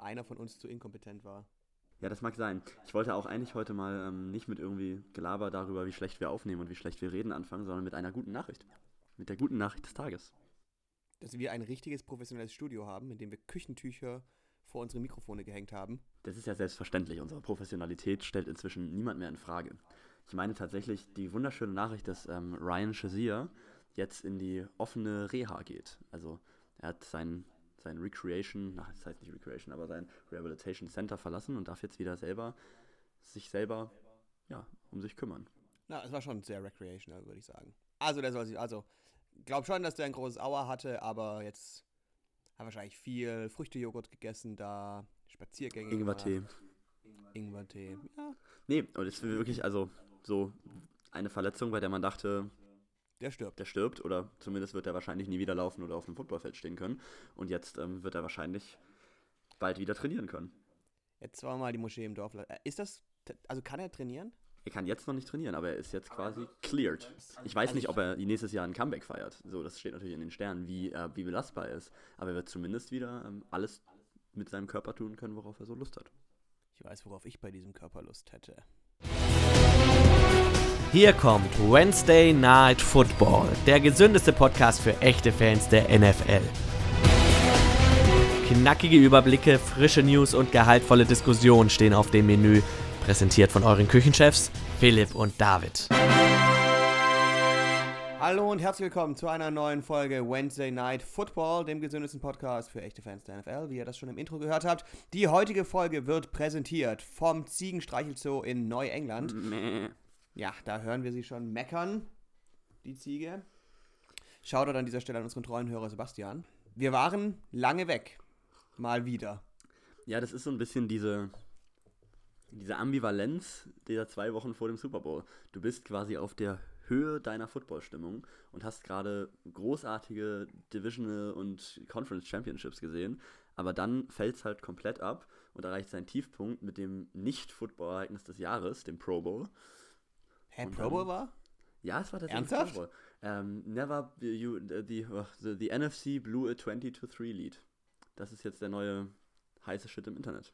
einer von uns zu inkompetent war. Ja, das mag sein. Ich wollte auch eigentlich heute mal ähm, nicht mit irgendwie Gelaber darüber, wie schlecht wir aufnehmen und wie schlecht wir reden anfangen, sondern mit einer guten Nachricht. Mit der guten Nachricht des Tages. Dass wir ein richtiges professionelles Studio haben, in dem wir Küchentücher vor unsere Mikrofone gehängt haben. Das ist ja selbstverständlich. Unsere Professionalität stellt inzwischen niemand mehr in Frage. Ich meine tatsächlich die wunderschöne Nachricht, dass ähm, Ryan Shazier jetzt in die offene Reha geht. Also er hat sein, sein Recreation, ach, das heißt nicht Recreation, aber sein Rehabilitation Center verlassen und darf jetzt wieder selber sich selber ja, um sich kümmern. Na, es war schon sehr recreational, würde ich sagen. Also der soll sich, also glaub schon, dass der ein großes Auer hatte, aber jetzt hat wahrscheinlich viel Früchtejoghurt gegessen da, Spaziergänge. Ingwertee. Ingwertee. Ja, Nee, und es ist wirklich also so eine Verletzung, bei der man dachte, der stirbt. der stirbt oder zumindest wird er wahrscheinlich nie wieder laufen oder auf einem Footballfeld stehen können. Und jetzt ähm, wird er wahrscheinlich bald wieder trainieren können. Jetzt zweimal die Moschee im Dorf. Äh, Ist das, also kann er trainieren? Er kann jetzt noch nicht trainieren, aber er ist jetzt quasi cleared. Ich weiß nicht, ob er nächstes Jahr ein Comeback feiert. So, das steht natürlich in den Sternen, wie, äh, wie belastbar er ist. Aber er wird zumindest wieder ähm, alles mit seinem Körper tun können, worauf er so Lust hat. Ich weiß, worauf ich bei diesem Körper Lust hätte. Hier kommt Wednesday Night Football, der gesündeste Podcast für echte Fans der NFL. Knackige Überblicke, frische News und gehaltvolle Diskussionen stehen auf dem Menü. Präsentiert von euren Küchenchefs Philipp und David. Hallo und herzlich willkommen zu einer neuen Folge Wednesday Night Football, dem gesündesten Podcast für echte Fans der NFL, wie ihr das schon im Intro gehört habt. Die heutige Folge wird präsentiert vom Ziegenstreichelzoo in Neuengland. Ja, da hören wir sie schon meckern, die Ziege. Shoutout an dieser Stelle an unseren treuen Hörer Sebastian. Wir waren lange weg. Mal wieder. Ja, das ist so ein bisschen diese, diese Ambivalenz dieser zwei Wochen vor dem Super Bowl. Du bist quasi auf der Höhe deiner Footballstimmung und hast gerade großartige Divisional und Conference Championships gesehen, aber dann fällt es halt komplett ab und erreicht seinen Tiefpunkt mit dem Nicht-Football-Ereignis des Jahres, dem Pro Bowl. Hä, Pro Bowl war? Ja, es war tatsächlich Ernsthaft? Pro Bowl. Ähm, never, you, the, the, the NFC blew a 20 to 3 Lead. Das ist jetzt der neue heiße Shit im Internet.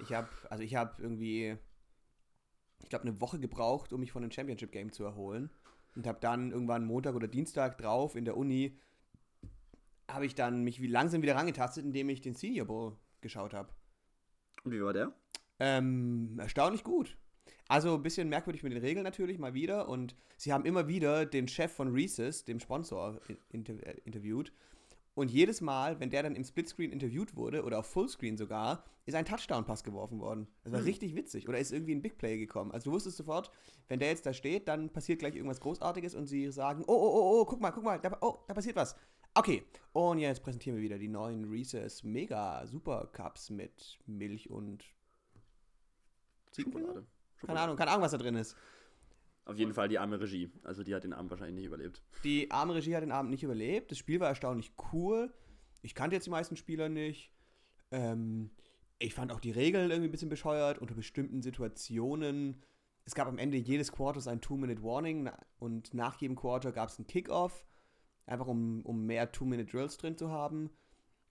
Ich habe, also ich habe irgendwie, ich glaube, eine Woche gebraucht, um mich von dem Championship Game zu erholen. Und habe dann irgendwann Montag oder Dienstag drauf in der Uni, habe ich dann mich wie langsam wieder rangetastet, indem ich den Senior Bowl geschaut habe. Und wie war der? Ähm, erstaunlich gut. Also ein bisschen merkwürdig mit den Regeln natürlich, mal wieder. Und sie haben immer wieder den Chef von Reese's, dem Sponsor, in- inter äh, interviewt. Und jedes Mal, wenn der dann im Splitscreen interviewt wurde, oder auf Fullscreen sogar, ist ein Touchdown-Pass geworfen worden. Das war richtig witzig. Oder ist irgendwie ein Big Play gekommen. Also du wusstest sofort, wenn der jetzt da steht, dann passiert gleich irgendwas Großartiges und sie sagen, oh, oh, oh, oh, guck mal, guck mal, da, oh, da passiert was. Okay, und jetzt präsentieren wir wieder die neuen Reese's Mega Super Cups mit Milch und? Schokolade. Keine Ahnung, keine Ahnung, was da drin ist. Auf jeden Fall die arme Regie. Also die hat den Abend wahrscheinlich nicht überlebt. Die arme Regie hat den Abend nicht überlebt. Das Spiel war erstaunlich cool. Ich kannte jetzt die meisten Spieler nicht. Ähm, ich fand auch die Regeln irgendwie ein bisschen bescheuert. Unter bestimmten Situationen. Es gab am Ende jedes Quarters ein Two-Minute-Warning und nach jedem Quarter gab es einen Kickoff. Einfach um, um mehr Two-Minute-Drills drin zu haben.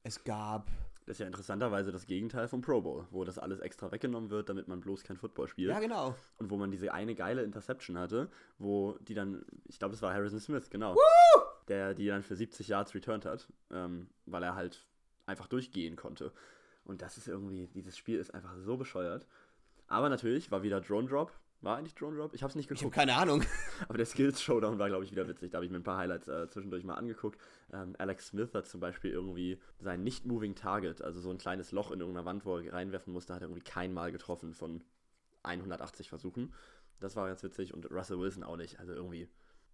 Es gab Das ist ja interessanterweise das Gegenteil vom Pro Bowl, wo das alles extra weggenommen wird, damit man bloß kein Football spielt. Ja, genau. Und wo man diese eine geile Interception hatte, wo die dann, ich glaube, es war Harrison Smith, genau. Der die dann für 70 Yards returned hat, ähm, weil er halt einfach durchgehen konnte. Und das ist irgendwie, dieses Spiel ist einfach so bescheuert. Aber natürlich war wieder Drone Drop. War eigentlich Drone Drop? Ich habe es nicht Ich habe geguckt. keine Ahnung. Aber der Skills Showdown war, glaube ich, wieder witzig. Da habe ich mir ein paar Highlights äh, zwischendurch mal angeguckt. Ähm, Alex Smith hat zum Beispiel irgendwie sein Nicht-Moving Target, also so ein kleines Loch in irgendeiner Wand, wo er reinwerfen musste, hat er irgendwie kein Mal getroffen von 180 Versuchen. Das war ganz witzig und Russell Wilson auch nicht. Also irgendwie.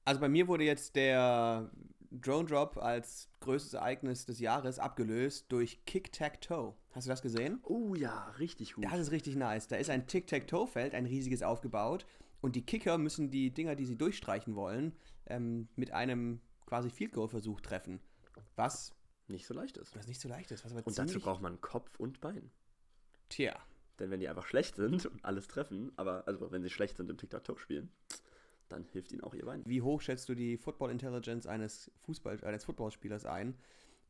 Also bei mir wurde jetzt der Drone Drop als größtes Ereignis des Jahres abgelöst durch Kick-Tac-Toe. Hast du das gesehen? Oh ja, richtig gut. Das ist richtig nice. Da ist ein Tic-Tac-Toe-Feld, ein riesiges aufgebaut. Und die Kicker müssen die Dinger, die sie durchstreichen wollen, ähm, mit einem quasi Field Goal-Versuch treffen. Was, Nicht so leicht ist. was nicht so leicht ist. Und dazu braucht man Kopf und Bein. Tja, Denn wenn die einfach schlecht sind und alles treffen, aber also wenn sie schlecht sind im Tic-Tac-Toe spielen, dann hilft ihnen auch ihr Bein. wie hoch schätzt du die Football-Intelligence eines, Fußball, eines Footballspielers ein,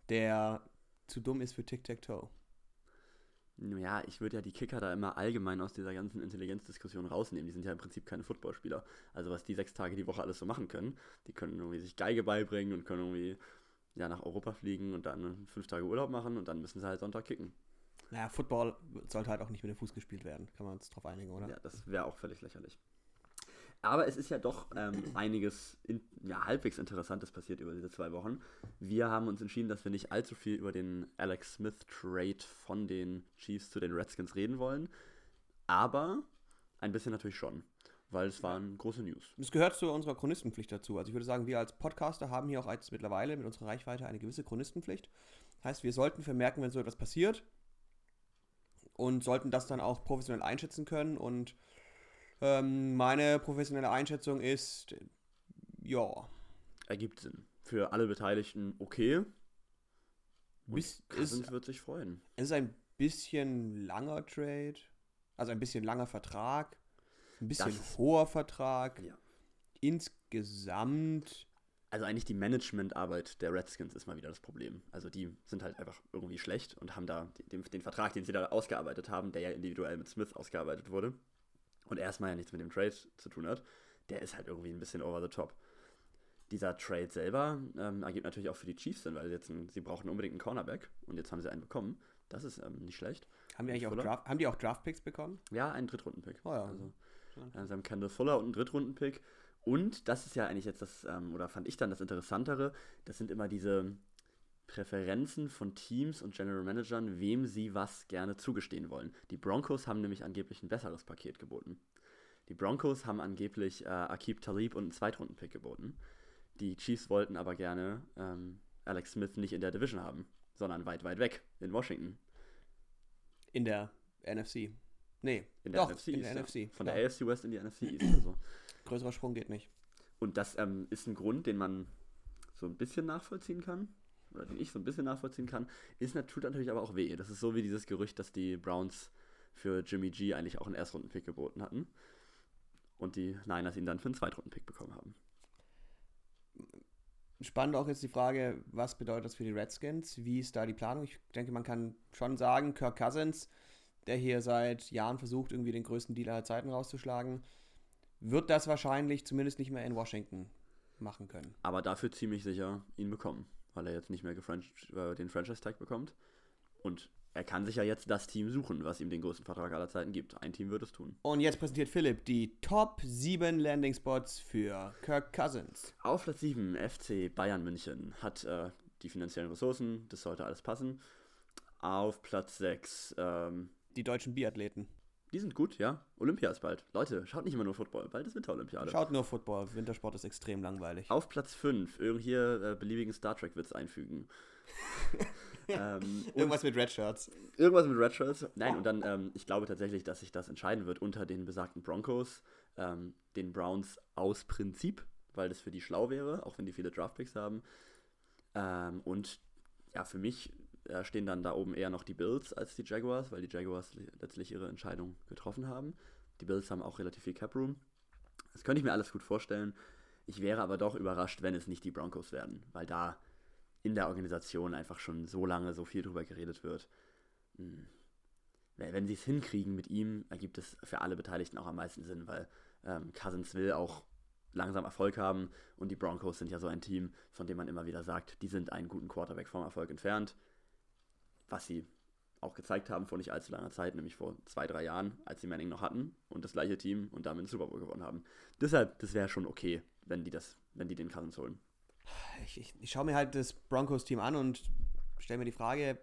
der zu dumm ist für Tic-Tac-Toe? Ja, ich würde ja die Kicker da immer allgemein aus dieser ganzen Intelligenzdiskussion rausnehmen. Die sind ja im Prinzip keine Footballspieler. Also was die sechs Tage die Woche alles so machen können, die können irgendwie sich Geige beibringen und können irgendwie ja, nach Europa fliegen und dann fünf Tage Urlaub machen und dann müssen sie halt Sonntag kicken. Naja, Football sollte halt auch nicht mit dem Fuß gespielt werden. Kann man uns drauf einigen, oder? Ja, das wäre auch völlig lächerlich. Aber es ist ja doch ähm, einiges in, ja, halbwegs Interessantes passiert über diese zwei Wochen. Wir haben uns entschieden, dass wir nicht allzu viel über den Alex Smith-Trade von den Chiefs zu den Redskins reden wollen. Aber ein bisschen natürlich schon, weil es waren große News. Es gehört zu unserer Chronistenpflicht dazu. Also ich würde sagen, wir als Podcaster haben hier auch jetzt mittlerweile mit unserer Reichweite eine gewisse Chronistenpflicht. Heißt, wir sollten vermerken, wenn so etwas passiert und sollten das dann auch professionell einschätzen können und ähm, meine professionelle Einschätzung ist, ja. Ergibt Sinn. Für alle Beteiligten okay. Bis, Cousins ist, wird sich freuen. Es ist ein bisschen langer Trade, also ein bisschen langer Vertrag, ein bisschen das, hoher Vertrag. Ja. Insgesamt. Also eigentlich die Managementarbeit der Redskins ist mal wieder das Problem. Also die sind halt einfach irgendwie schlecht und haben da den, den Vertrag, den sie da ausgearbeitet haben, der ja individuell mit Smith ausgearbeitet wurde, und erstmal ja nichts mit dem Trade zu tun hat, der ist halt irgendwie ein bisschen over the top. Dieser Trade selber ähm, ergibt natürlich auch für die Chiefs Sinn, weil sie, jetzt ein, sie brauchen unbedingt einen Cornerback und jetzt haben sie einen bekommen. Das ist ähm, nicht schlecht. Haben die eigentlich auch Draft, haben die auch Draft-Picks bekommen? Ja, einen Drittrunden-Pick. Oh ja. Also, äh, sie haben Kendall Fuller und einen Drittrunden-Pick. Und das ist ja eigentlich jetzt das, ähm, oder fand ich dann das Interessantere, das sind immer diese Präferenzen von Teams und General Managern, wem sie was gerne zugestehen wollen. Die Broncos haben nämlich angeblich ein besseres Paket geboten. Die Broncos haben angeblich äh, Akib Talib und einen Zweitrunden-Pick geboten. Die Chiefs wollten aber gerne ähm, Alex Smith nicht in der Division haben, sondern weit, weit weg in Washington. In der NFC. Nee, in der doch, NFC. In der ja. NFC. Von ja. der AFC West in die NFC East. Also. Größerer Sprung geht nicht. Und das ähm, ist ein Grund, den man so ein bisschen nachvollziehen kann oder den ich so ein bisschen nachvollziehen kann, ist tut natürlich aber auch weh. Das ist so wie dieses Gerücht, dass die Browns für Jimmy G eigentlich auch einen Erstrunden-Pick geboten hatten und die Niners ihn dann für einen Zweitrunden-Pick bekommen haben. Spannend auch jetzt die Frage, was bedeutet das für die Redskins? Wie ist da die Planung? Ich denke, man kann schon sagen, Kirk Cousins, der hier seit Jahren versucht, irgendwie den größten Deal aller Zeiten rauszuschlagen, wird das wahrscheinlich zumindest nicht mehr in Washington machen können. Aber dafür ziemlich sicher ihn bekommen weil er jetzt nicht mehr äh, den Franchise-Tag bekommt. Und er kann sich ja jetzt das Team suchen, was ihm den größten Vertrag aller Zeiten gibt. Ein Team wird es tun. Und jetzt präsentiert Philipp die Top 7 Landing-Spots für Kirk Cousins. Auf Platz 7 FC Bayern München hat äh, die finanziellen Ressourcen, das sollte alles passen. Auf Platz 6 ähm, die deutschen Biathleten. Die sind gut, ja. Olympia ist bald. Leute, schaut nicht immer nur Football. Bald ist Winterolympiade. Schaut nur Football. Wintersport ist extrem langweilig. Auf Platz 5. Hier äh, beliebigen Star Trek-Witz einfügen. ähm, irgendwas mit Red Shirts. Irgendwas mit Red Shirts. Nein, oh. und dann, ähm, ich glaube tatsächlich, dass sich das entscheiden wird unter den besagten Broncos, ähm, den Browns aus Prinzip, weil das für die schlau wäre, auch wenn die viele Draftpicks haben. Ähm, und ja, für mich äh, stehen dann da oben eher noch die Bills als die Jaguars, weil die Jaguars letztlich ihre Entscheidung getroffen haben. Die Bills haben auch relativ viel Cap Room. Das könnte ich mir alles gut vorstellen. Ich wäre aber doch überrascht, wenn es nicht die Broncos werden, weil da in der Organisation einfach schon so lange so viel drüber geredet wird. Hm. Wenn sie es hinkriegen mit ihm, ergibt es für alle Beteiligten auch am meisten Sinn, weil ähm, Cousins will auch langsam Erfolg haben und die Broncos sind ja so ein Team, von dem man immer wieder sagt, die sind einen guten Quarterback vom Erfolg entfernt was sie auch gezeigt haben vor nicht allzu langer Zeit, nämlich vor zwei, drei Jahren, als sie Manning noch hatten und das gleiche Team und damit den Super Bowl gewonnen haben. Deshalb, das wäre schon okay, wenn die das, wenn die den Cousins holen. Ich, ich, ich schaue mir halt das Broncos-Team an und stelle mir die Frage,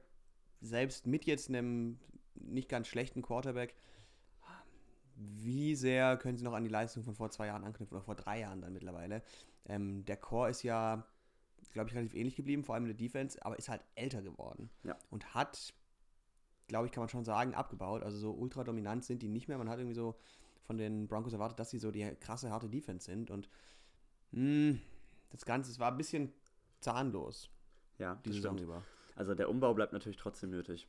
selbst mit jetzt einem nicht ganz schlechten Quarterback, wie sehr können sie noch an die Leistung von vor zwei Jahren anknüpfen oder vor drei Jahren dann mittlerweile? Ähm, der Core ist ja glaube ich, relativ ähnlich geblieben, vor allem in der Defense, aber ist halt älter geworden. Ja. Und hat, glaube ich, kann man schon sagen, abgebaut. Also so ultra dominant sind die nicht mehr. Man hat irgendwie so von den Broncos erwartet, dass sie so die krasse, harte Defense sind. Und mh, hm, das Ganze, es war ein bisschen zahnlos. Ja, die Saison über. Also der Umbau bleibt natürlich trotzdem nötig.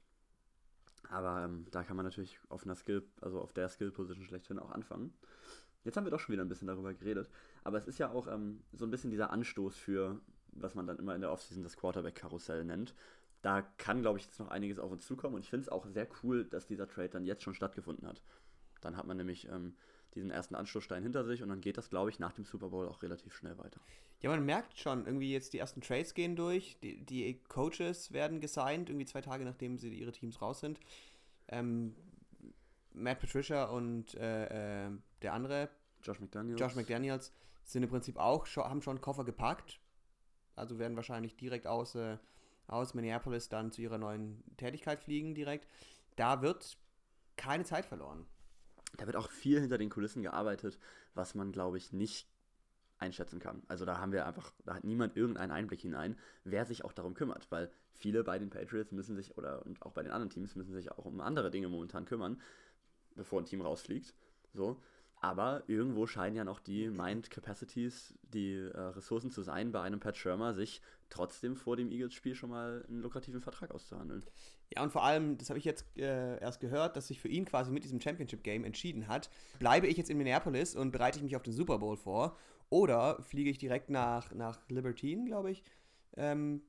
Aber ähm, da kann man natürlich auf einer Skill, also auf der Skill-Position schlechthin auch anfangen. Jetzt haben wir doch schon wieder ein bisschen darüber geredet. Aber es ist ja auch ähm, so ein bisschen dieser Anstoß für was man dann immer in der Offseason das Quarterback-Karussell nennt. da kann, glaube ich, jetzt noch einiges auf uns zukommen. Und ich finde es auch sehr cool, dass dieser Trade dann jetzt schon stattgefunden hat. Dann hat man nämlich ähm, diesen ersten Anstoßstein hinter sich und dann geht das, glaube ich, nach dem Super Bowl auch relativ schnell weiter. Ja, man merkt schon, irgendwie jetzt die ersten Trades gehen durch, die, die Coaches werden gesigned, irgendwie zwei Tage nachdem sie ihre Teams raus sind. Ähm, Matt Patricia und äh, äh, der andere, Josh McDaniels. Josh McDaniels, sind im Prinzip auch, schon, haben schon Koffer gepackt. Also werden wahrscheinlich direkt aus, äh, aus Minneapolis dann zu ihrer neuen Tätigkeit fliegen direkt. Da wird keine Zeit verloren. Da wird auch viel hinter den Kulissen gearbeitet, was man, glaube ich, nicht einschätzen kann. Also da haben wir einfach, da hat niemand irgendeinen Einblick hinein, wer sich auch darum kümmert, weil viele bei den Patriots müssen sich, oder und auch bei den anderen Teams müssen sich auch um andere Dinge momentan kümmern, bevor ein Team rausfliegt. So. Aber irgendwo scheinen ja noch die Mind Capacities, die äh, Ressourcen zu sein, bei einem Pat Schirmer sich trotzdem vor dem Eagles-Spiel schon mal einen lukrativen Vertrag auszuhandeln. Ja, und vor allem, das habe ich jetzt äh, erst gehört, dass sich für ihn quasi mit diesem Championship-Game entschieden hat. Bleibe ich jetzt in Minneapolis und bereite ich mich auf den Super Bowl vor oder fliege ich direkt nach, nach Libertine, glaube ich, ähm,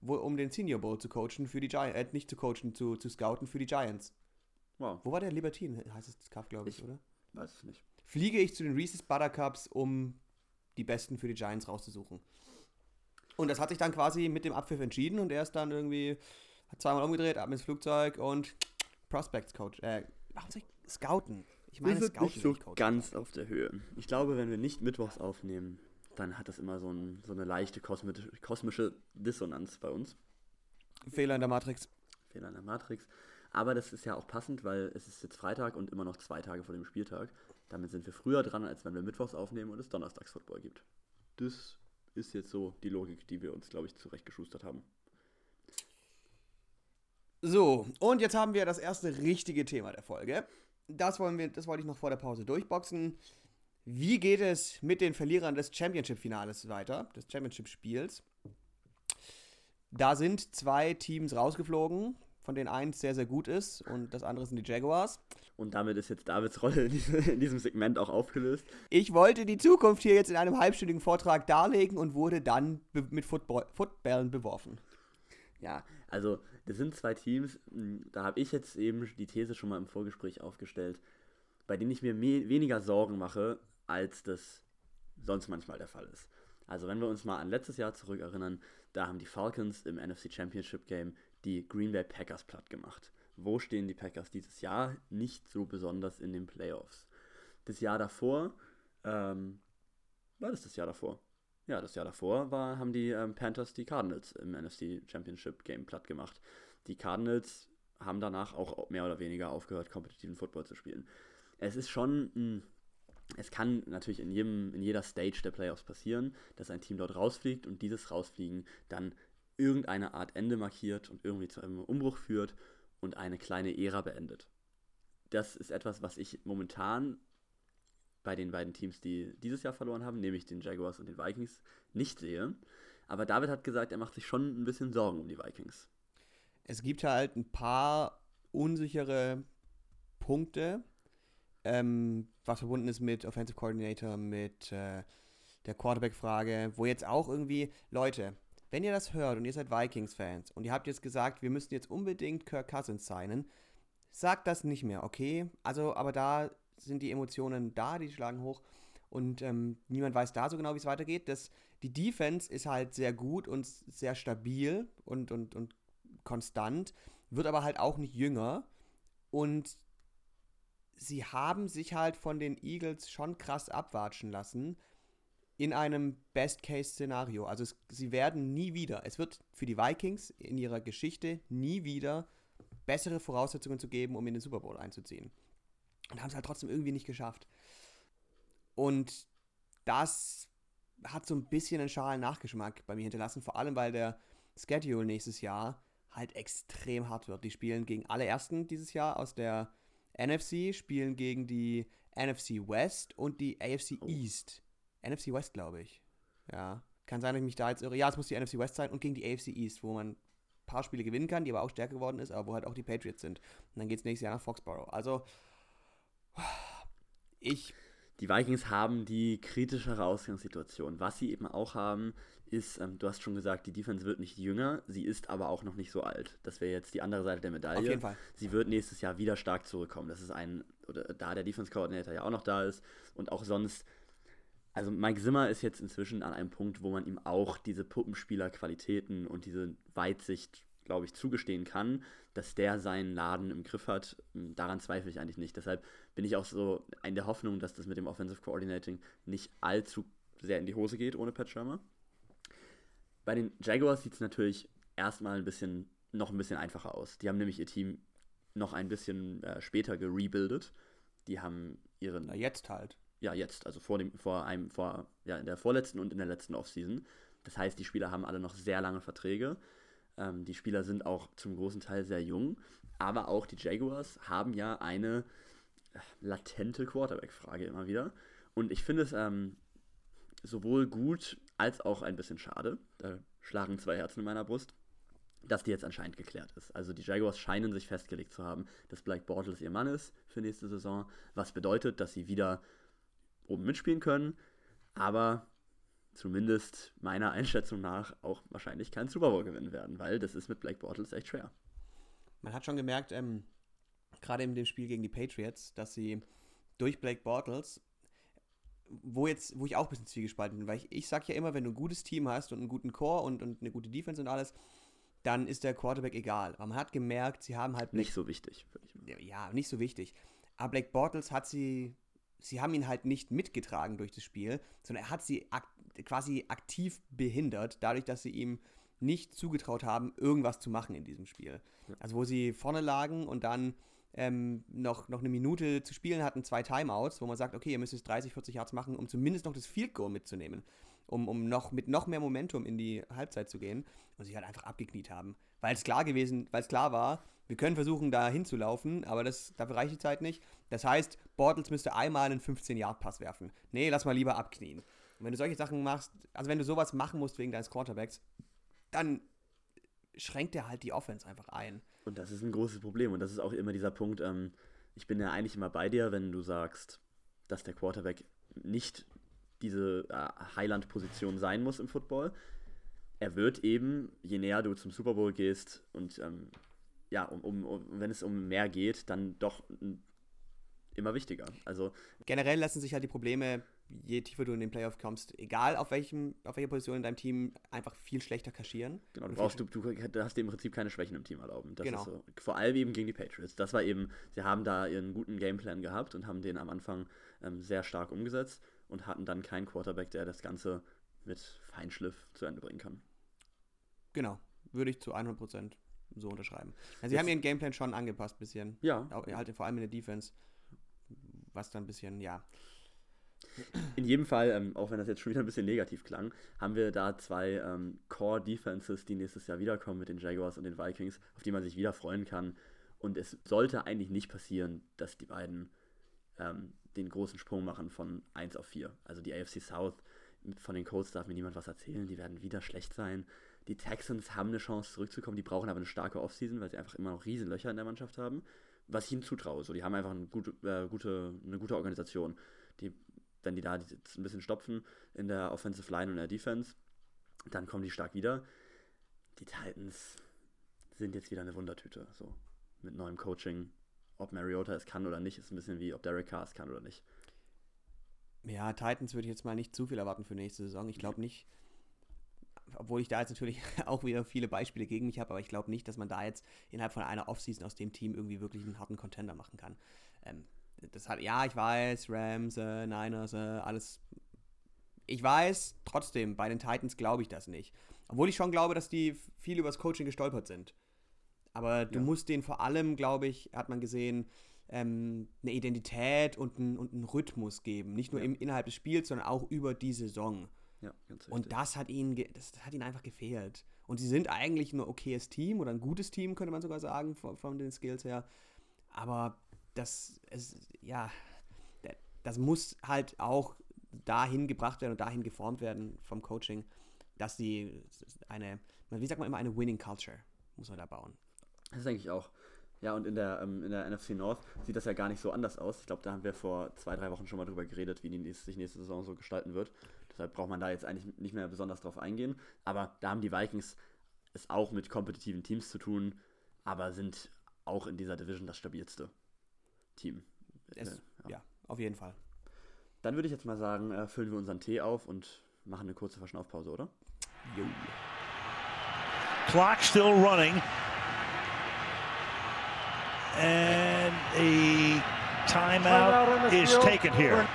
wo, um den Senior Bowl zu coachen für die Giants, äh, nicht zu coachen, zu, zu scouten für die Giants. Wow. Wo war der Libertine, heißt es Cup, glaube ich, ich, oder? Weiß es nicht. Fliege ich zu den Reese's Buttercups, um die Besten für die Giants rauszusuchen. Und das hat sich dann quasi mit dem Abpfiff entschieden und er ist dann irgendwie, hat zweimal umgedreht, ab ins Flugzeug und Prospects Coach, äh, warum soll ich scouten? Ich meine, wir sind nicht so ganz auf der Höhe. Ich glaube, wenn wir nicht mittwochs aufnehmen, dann hat das immer so, ein, so eine leichte kosmische Dissonanz bei uns. Fehler in der Matrix. Fehler in der Matrix. Aber das ist ja auch passend, weil es ist jetzt Freitag und immer noch zwei Tage vor dem Spieltag. Damit sind wir früher dran, als wenn wir Mittwochs aufnehmen und es Donnerstags Football gibt. Das ist jetzt so die Logik, die wir uns, glaube ich, zurechtgeschustert haben. So, und jetzt haben wir das erste richtige Thema der Folge. Das, wollen wir, das wollte ich noch vor der Pause durchboxen. Wie geht es mit den Verlierern des Championship-Finales weiter, des Championship-Spiels? Da sind zwei Teams rausgeflogen, von denen eins sehr, sehr gut ist und das andere sind die Jaguars. Und damit ist jetzt Davids Rolle in diesem Segment auch aufgelöst. Ich wollte die Zukunft hier jetzt in einem halbstündigen Vortrag darlegen und wurde dann mit Football Footballen beworfen. Ja, also das sind zwei Teams, hm, da habe ich jetzt eben die These schon mal im Vorgespräch aufgestellt, bei denen ich mir weniger Sorgen mache, als das sonst manchmal der Fall ist. Also wenn wir uns mal an letztes Jahr zurückerinnern, da haben die Falcons im NFC Championship Game die Green Bay Packers platt gemacht. Wo stehen die Packers dieses Jahr? Nicht so besonders in den Playoffs. Das Jahr davor, ähm, war das das Jahr davor? Ja, das Jahr davor war, haben die ähm, Panthers die Cardinals im NFC Championship Game platt gemacht. Die Cardinals haben danach auch mehr oder weniger aufgehört, kompetitiven Football zu spielen. Es ist schon, mh, es kann natürlich in, jedem, in jeder Stage der Playoffs passieren, dass ein Team dort rausfliegt und dieses Rausfliegen dann irgendeine Art Ende markiert und irgendwie zu einem Umbruch führt und eine kleine Ära beendet. Das ist etwas, was ich momentan bei den beiden Teams, die dieses Jahr verloren haben, nämlich den Jaguars und den Vikings, nicht sehe. Aber David hat gesagt, er macht sich schon ein bisschen Sorgen um die Vikings. Es gibt halt ein paar unsichere Punkte, ähm, was verbunden ist mit Offensive Coordinator, mit äh, der Quarterback-Frage, wo jetzt auch irgendwie, Leute, wenn ihr das hört und ihr seid Vikings-Fans und ihr habt jetzt gesagt, wir müssten jetzt unbedingt Kirk Cousins signen, sagt das nicht mehr, okay? Also, aber da sind die Emotionen da, die schlagen hoch und ähm, niemand weiß da so genau, wie es weitergeht. Das, die Defense ist halt sehr gut und sehr stabil und, und, und konstant, wird aber halt auch nicht jünger und sie haben sich halt von den Eagles schon krass abwatschen lassen in einem Best-Case-Szenario. Also es, sie werden nie wieder, es wird für die Vikings in ihrer Geschichte nie wieder bessere Voraussetzungen zu geben, um in den Super Bowl einzuziehen. Und haben es halt trotzdem irgendwie nicht geschafft. Und das hat so ein bisschen einen schalen Nachgeschmack bei mir hinterlassen, vor allem weil der Schedule nächstes Jahr halt extrem hart wird. Die spielen gegen alle Ersten dieses Jahr aus der NFC, spielen gegen die NFC West und die AFC oh. East. NFC West, glaube ich. Ja. Kann sein, dass ich mich da jetzt irre. Ja, es muss die NFC West sein und gegen die AFC East, wo man ein paar Spiele gewinnen kann, die aber auch stärker geworden ist, aber wo halt auch die Patriots sind. Und dann geht es nächstes Jahr nach Foxborough. Also, ich. Die Vikings haben die kritischere Ausgangssituation. Was sie eben auch haben, ist, ähm, du hast schon gesagt, die Defense wird nicht jünger, sie ist aber auch noch nicht so alt. Das wäre jetzt die andere Seite der Medaille. Auf jeden Fall. Sie wird nächstes Jahr wieder stark zurückkommen. Das ist ein, oder da der Defense Coordinator ja auch noch da ist und auch sonst. Also Mike Zimmer ist jetzt inzwischen an einem Punkt, wo man ihm auch diese Puppenspieler-Qualitäten und diese Weitsicht, glaube ich, zugestehen kann, dass der seinen Laden im Griff hat. Daran zweifle ich eigentlich nicht. Deshalb bin ich auch so in der Hoffnung, dass das mit dem Offensive Coordinating nicht allzu sehr in die Hose geht ohne Pat Shermer. Bei den Jaguars sieht es natürlich erstmal ein bisschen, noch ein bisschen einfacher aus. Die haben nämlich ihr Team noch ein bisschen äh, später gerebuildet. Die haben ihren. Na, jetzt halt. Ja, jetzt, also vor dem, vor einem, vor, ja, in der vorletzten und in der letzten Offseason. Das heißt, die Spieler haben alle noch sehr lange Verträge. Ähm, die Spieler sind auch zum großen Teil sehr jung. Aber auch die Jaguars haben ja eine äh, latente Quarterback-Frage immer wieder. Und ich finde es ähm, sowohl gut als auch ein bisschen schade. Da schlagen zwei Herzen in meiner Brust, dass die jetzt anscheinend geklärt ist. Also die Jaguars scheinen sich festgelegt zu haben, dass Blake Bortles ihr Mann ist für nächste Saison, was bedeutet, dass sie wieder oben mitspielen können, aber zumindest meiner Einschätzung nach auch wahrscheinlich keinen Super Bowl gewinnen werden, weil das ist mit Blake Bortles echt schwer. Man hat schon gemerkt, ähm, gerade in dem Spiel gegen die Patriots, dass sie durch Blake Bortles wo jetzt, wo ich auch ein bisschen zwiegespalten bin, weil ich, ich sag ja immer, wenn du ein gutes Team hast und einen guten Core und, und eine gute Defense und alles, dann ist der Quarterback egal. Aber man hat gemerkt, sie haben halt. Nicht so wichtig, würde ich mal. Ja, nicht so wichtig. Aber Blake Bortles hat sie, sie haben ihn halt nicht mitgetragen durch das Spiel, sondern er hat sie ak quasi aktiv behindert, dadurch, dass sie ihm nicht zugetraut haben, irgendwas zu machen in diesem Spiel. Ja. Also wo sie vorne lagen und dann ähm, noch, noch eine Minute zu spielen hatten, zwei Timeouts, wo man sagt, okay, ihr müsst jetzt 30, 40 Yards machen, um zumindest noch das Field Goal mitzunehmen, um, um noch mit noch mehr Momentum in die Halbzeit zu gehen und sich halt einfach abgekniet haben. Weil es klar gewesen, weil es klar war, wir können versuchen, da hinzulaufen, aber das, dafür reicht die Zeit nicht. Das heißt, Bortles müsste einmal einen 15-Yard-Pass werfen. Nee, lass mal lieber abknien. Und wenn du solche Sachen machst, also wenn du sowas machen musst wegen deines Quarterbacks, dann schränkt er halt die Offense einfach ein. Und das ist ein großes Problem. Und das ist auch immer dieser Punkt, ähm, ich bin ja eigentlich immer bei dir, wenn du sagst, dass der Quarterback nicht diese äh, Highland-Position sein muss im Football. Er wird eben, je näher du zum Super Bowl gehst und ähm, ja, um, um, um, wenn es um mehr geht, dann doch immer wichtiger. Also generell lassen sich halt die Probleme je tiefer du in den Playoff kommst, egal auf, welchem, auf welcher Position in deinem Team, einfach viel schlechter kaschieren. Genau, du, brauchst, du, du hast dir im Prinzip keine Schwächen im Team erlauben. Das genau. So. Vor allem eben gegen die Patriots. Das war eben, sie haben da ihren guten Gameplan gehabt und haben den am Anfang ähm, sehr stark umgesetzt und hatten dann keinen Quarterback, der das Ganze mit Feinschliff zu Ende bringen kann. Genau, würde ich zu 100% so unterschreiben. Also sie haben ihren Gameplan schon angepasst, bisschen. Ja. Auch, halt vor allem in der Defense, was dann ein bisschen, ja, in jedem Fall, ähm, auch wenn das jetzt schon wieder ein bisschen negativ klang, haben wir da zwei ähm, Core-Defenses, die nächstes Jahr wiederkommen mit den Jaguars und den Vikings, auf die man sich wieder freuen kann. Und es sollte eigentlich nicht passieren, dass die beiden ähm, den großen Sprung machen von 1 auf 4. Also die AFC South, von den Colts darf mir niemand was erzählen, die werden wieder schlecht sein. Die Texans haben eine Chance zurückzukommen, die brauchen aber eine starke Offseason, weil sie einfach immer noch riesen Löcher in der Mannschaft haben. Was ich ihnen zutraue. So, die haben einfach eine gute, äh, gute, eine gute Organisation. Die wenn die da ein bisschen stopfen in der Offensive Line und in der Defense, dann kommen die stark wieder. Die Titans sind jetzt wieder eine Wundertüte, so mit neuem Coaching. Ob Mariota es kann oder nicht, ist ein bisschen wie ob Derek Carr es kann oder nicht. Ja, Titans würde ich jetzt mal nicht zu viel erwarten für nächste Saison. Ich glaube nicht, obwohl ich da jetzt natürlich auch wieder viele Beispiele gegen mich habe, aber ich glaube nicht, dass man da jetzt innerhalb von einer Offseason aus dem Team irgendwie wirklich einen harten Contender machen kann. Ähm, das hat, ja, ich weiß, Rams, äh, Niners, äh, alles. Ich weiß, trotzdem, bei den Titans glaube ich das nicht. Obwohl ich schon glaube, dass die viel übers Coaching gestolpert sind. Aber du ja. musst denen vor allem, glaube ich, hat man gesehen, ähm, eine Identität und einen, und einen Rhythmus geben. Nicht nur ja. im, innerhalb des Spiels, sondern auch über die Saison. Ja, und das hat ihnen, das hat ihnen einfach gefehlt. Und sie sind eigentlich ein okayes Team oder ein gutes Team, könnte man sogar sagen, von, von den Skills her. Aber das, es, ja, das muss halt auch dahin gebracht werden und dahin geformt werden vom Coaching, dass sie eine, wie sagt man immer, eine Winning Culture muss man da bauen. Das denke ich auch. Ja, und in der, ähm, in der NFC North sieht das ja gar nicht so anders aus. Ich glaube, da haben wir vor zwei, drei Wochen schon mal drüber geredet, wie die nächste, sich nächste Saison so gestalten wird. Deshalb braucht man da jetzt eigentlich nicht mehr besonders drauf eingehen. Aber da haben die Vikings es auch mit kompetitiven Teams zu tun, aber sind auch in dieser Division das stabilste Team. Es, ja. ja. auf jeden Fall. Dann würde ich jetzt mal sagen, äh, füllen wir unseren Tee auf und machen eine kurze Verschnaufpause, oder? Jo. Clock still running. And a timeout is taken here.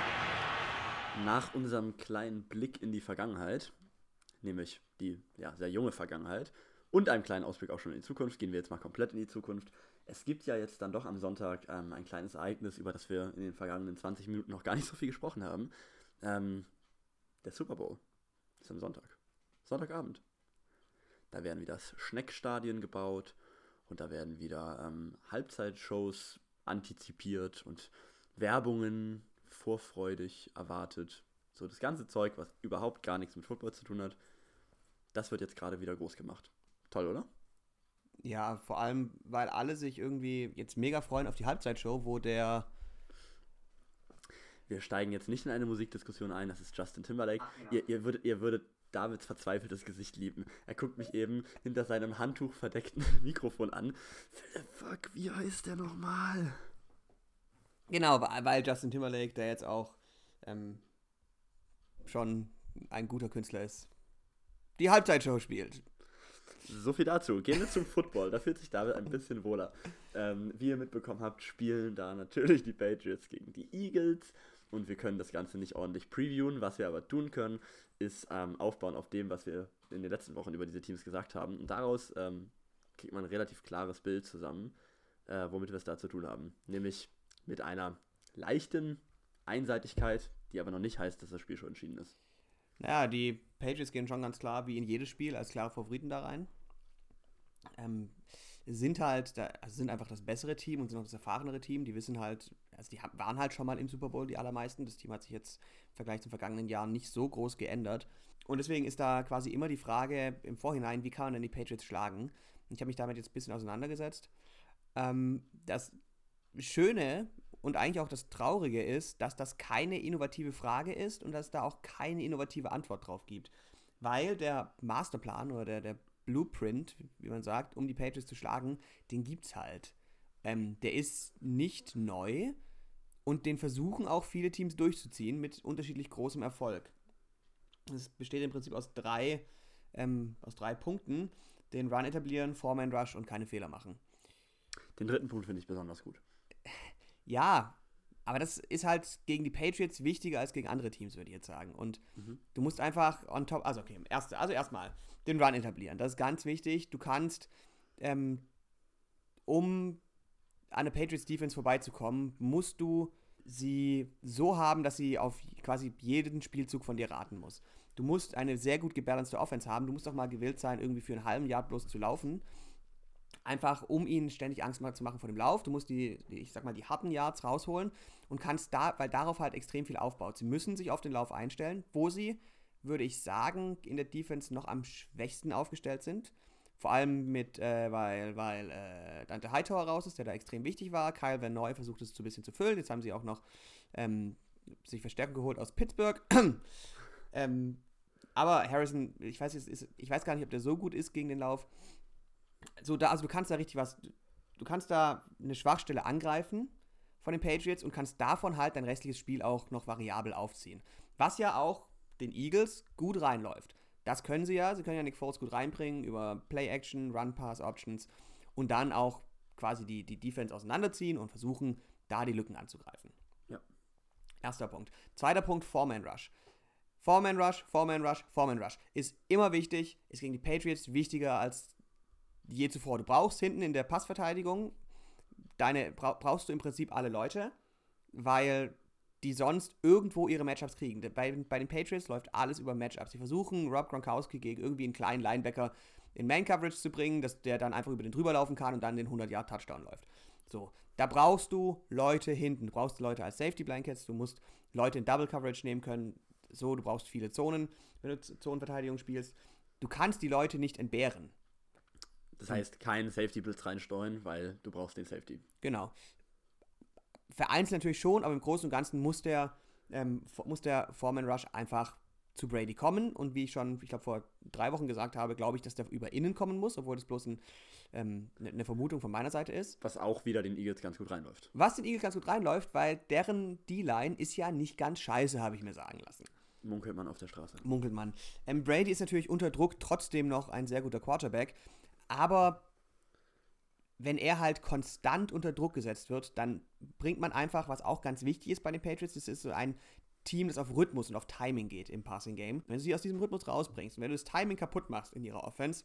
Nach unserem kleinen Blick in die Vergangenheit, nämlich die ja, sehr junge Vergangenheit und einem kleinen Ausblick auch schon in die Zukunft, gehen wir jetzt mal komplett in die Zukunft. Es gibt ja jetzt dann doch am Sonntag ähm, ein kleines Ereignis, über das wir in den vergangenen 20 Minuten noch gar nicht so viel gesprochen haben. Ähm, der Super Bowl ist am Sonntag. Sonntagabend. Da werden wieder Schneckstadien gebaut und da werden wieder ähm, Halbzeitshows antizipiert und Werbungen vorfreudig erwartet. So das ganze Zeug, was überhaupt gar nichts mit Football zu tun hat, das wird jetzt gerade wieder groß gemacht. Toll, oder? Ja, vor allem, weil alle sich irgendwie jetzt mega freuen auf die Halbzeitshow, wo der. Wir steigen jetzt nicht in eine Musikdiskussion ein, das ist Justin Timberlake. Ach, genau. ihr, ihr, würdet, ihr würdet Davids verzweifeltes Gesicht lieben. Er guckt mich eben hinter seinem Handtuch verdeckten Mikrofon an. Fuck, wie heißt der nochmal? Genau, weil Justin Timberlake, der jetzt auch ähm, schon ein guter Künstler ist, die Halbzeitshow spielt. So viel dazu. Gehen wir zum Football. Da fühlt sich David ein bisschen wohler. Ähm, wie ihr mitbekommen habt, spielen da natürlich die Patriots gegen die Eagles. Und wir können das Ganze nicht ordentlich previewen. Was wir aber tun können, ist ähm, aufbauen auf dem, was wir in den letzten Wochen über diese Teams gesagt haben. Und daraus ähm, kriegt man ein relativ klares Bild zusammen, äh, womit wir es da zu tun haben. Nämlich mit einer leichten Einseitigkeit, die aber noch nicht heißt, dass das Spiel schon entschieden ist. Naja, die Patriots gehen schon ganz klar wie in jedes Spiel als klare Favoriten da rein. Ähm, sind halt, da, also sind einfach das bessere Team und sind auch das erfahrenere Team. Die wissen halt, also die waren halt schon mal im Super Bowl, die allermeisten. Das Team hat sich jetzt im Vergleich zum vergangenen Jahr nicht so groß geändert. Und deswegen ist da quasi immer die Frage im Vorhinein, wie kann man denn die Patriots schlagen? Und ich habe mich damit jetzt ein bisschen auseinandergesetzt. Ähm, das Schöne und eigentlich auch das Traurige ist, dass das keine innovative Frage ist und dass es da auch keine innovative Antwort drauf gibt. Weil der Masterplan oder der, der Blueprint, wie man sagt, um die Patriots zu schlagen, den gibt's halt. Ähm, der ist nicht neu und den versuchen auch viele Teams durchzuziehen mit unterschiedlich großem Erfolg. Es besteht im Prinzip aus drei, ähm, aus drei Punkten: den Run etablieren, Foreman Rush und keine Fehler machen. Den dritten Punkt finde ich besonders gut. Ja, aber das ist halt gegen die Patriots wichtiger als gegen andere Teams, würde ich jetzt sagen. Und mhm. du musst einfach on top, also okay, erste, also erstmal den Run etablieren. Das ist ganz wichtig. Du kannst, ähm, um an eine Patriots Defense vorbeizukommen, musst du sie so haben, dass sie auf quasi jeden Spielzug von dir raten muss. Du musst eine sehr gut gebalancete Offense haben. Du musst auch mal gewillt sein, irgendwie für einen halben Jahr bloß zu laufen einfach um ihnen ständig Angst zu machen vor dem Lauf. Du musst die, die, ich sag mal, die harten Yards rausholen und kannst da, weil darauf halt extrem viel aufbaut. Sie müssen sich auf den Lauf einstellen, wo sie, würde ich sagen, in der Defense noch am schwächsten aufgestellt sind. Vor allem mit, äh, weil, weil äh, Dante Hightower raus ist, der da extrem wichtig war. Kyle Van Noy versucht es ein bisschen zu füllen. Jetzt haben sie auch noch ähm, sich Verstärkung geholt aus Pittsburgh. ähm, aber Harrison, ich weiß, ist, ich weiß gar nicht, ob der so gut ist gegen den Lauf so da, also du kannst da richtig was, du kannst da eine Schwachstelle angreifen von den Patriots und kannst davon halt dein restliches Spiel auch noch variabel aufziehen. Was ja auch den Eagles gut reinläuft. Das können sie ja, sie können ja Nick Foles gut reinbringen über Play-Action, Run-Pass-Options und dann auch quasi die, die Defense auseinanderziehen und versuchen, da die Lücken anzugreifen. Ja. Erster Punkt. Zweiter Punkt, Four-Man-Rush. Four-Man-Rush, Four-Man-Rush, Four-Man-Rush. Ist immer wichtig, ist gegen die Patriots wichtiger als je zuvor. Du brauchst hinten in der Passverteidigung, deine, brauchst du im Prinzip alle Leute, weil die sonst irgendwo ihre Matchups kriegen. Bei, bei den Patriots läuft alles über Matchups. Sie versuchen, Rob Gronkowski gegen irgendwie einen kleinen Linebacker in Man-Coverage zu bringen, dass der dann einfach über den drüber laufen kann und dann den 100-Yard-Touchdown läuft. So, da brauchst du Leute hinten. Du brauchst Leute als Safety-Blankets, du musst Leute in Double-Coverage nehmen können. So, du brauchst viele Zonen, wenn du Zonenverteidigung spielst. Du kannst die Leute nicht entbehren. Das heißt, keinen Safety-Blitz reinsteuern, weil du brauchst den Safety. Genau. Vereinzelt natürlich schon, aber im Großen und Ganzen muss der, ähm, muss der Foreman Rush einfach zu Brady kommen. Und wie ich schon, ich glaube, vor drei Wochen gesagt habe, glaube ich, dass der über innen kommen muss, obwohl das bloß ein, ähm, eine Vermutung von meiner Seite ist. Was auch wieder den Eagles ganz gut reinläuft. Was den Eagles ganz gut reinläuft, weil deren D-Line ist ja nicht ganz scheiße, habe ich mir sagen lassen. Munkelt man auf der Straße. Munkelt man. Ähm, Brady ist natürlich unter Druck trotzdem noch ein sehr guter Quarterback, aber wenn er halt konstant unter Druck gesetzt wird, dann bringt man einfach, was auch ganz wichtig ist bei den Patriots, das ist so ein Team, das auf Rhythmus und auf Timing geht im Passing Game. Wenn du sie aus diesem Rhythmus rausbringst und wenn du das Timing kaputt machst in ihrer Offense,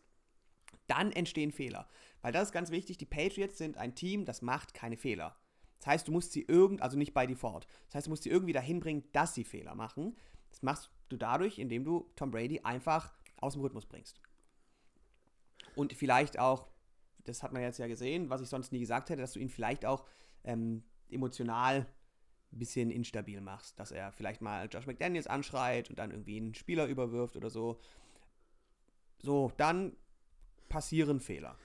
dann entstehen Fehler. Weil das ist ganz wichtig, die Patriots sind ein Team, das macht keine Fehler. Das heißt, du musst sie irgend, also nicht bei Default. Das heißt, du musst sie irgendwie dahin bringen, dass sie Fehler machen. Das machst du dadurch, indem du Tom Brady einfach aus dem Rhythmus bringst. Und vielleicht auch, das hat man jetzt ja gesehen, was ich sonst nie gesagt hätte, dass du ihn vielleicht auch ähm, emotional ein bisschen instabil machst. Dass er vielleicht mal Josh McDaniels anschreit und dann irgendwie einen Spieler überwirft oder so. So, dann passieren Fehler.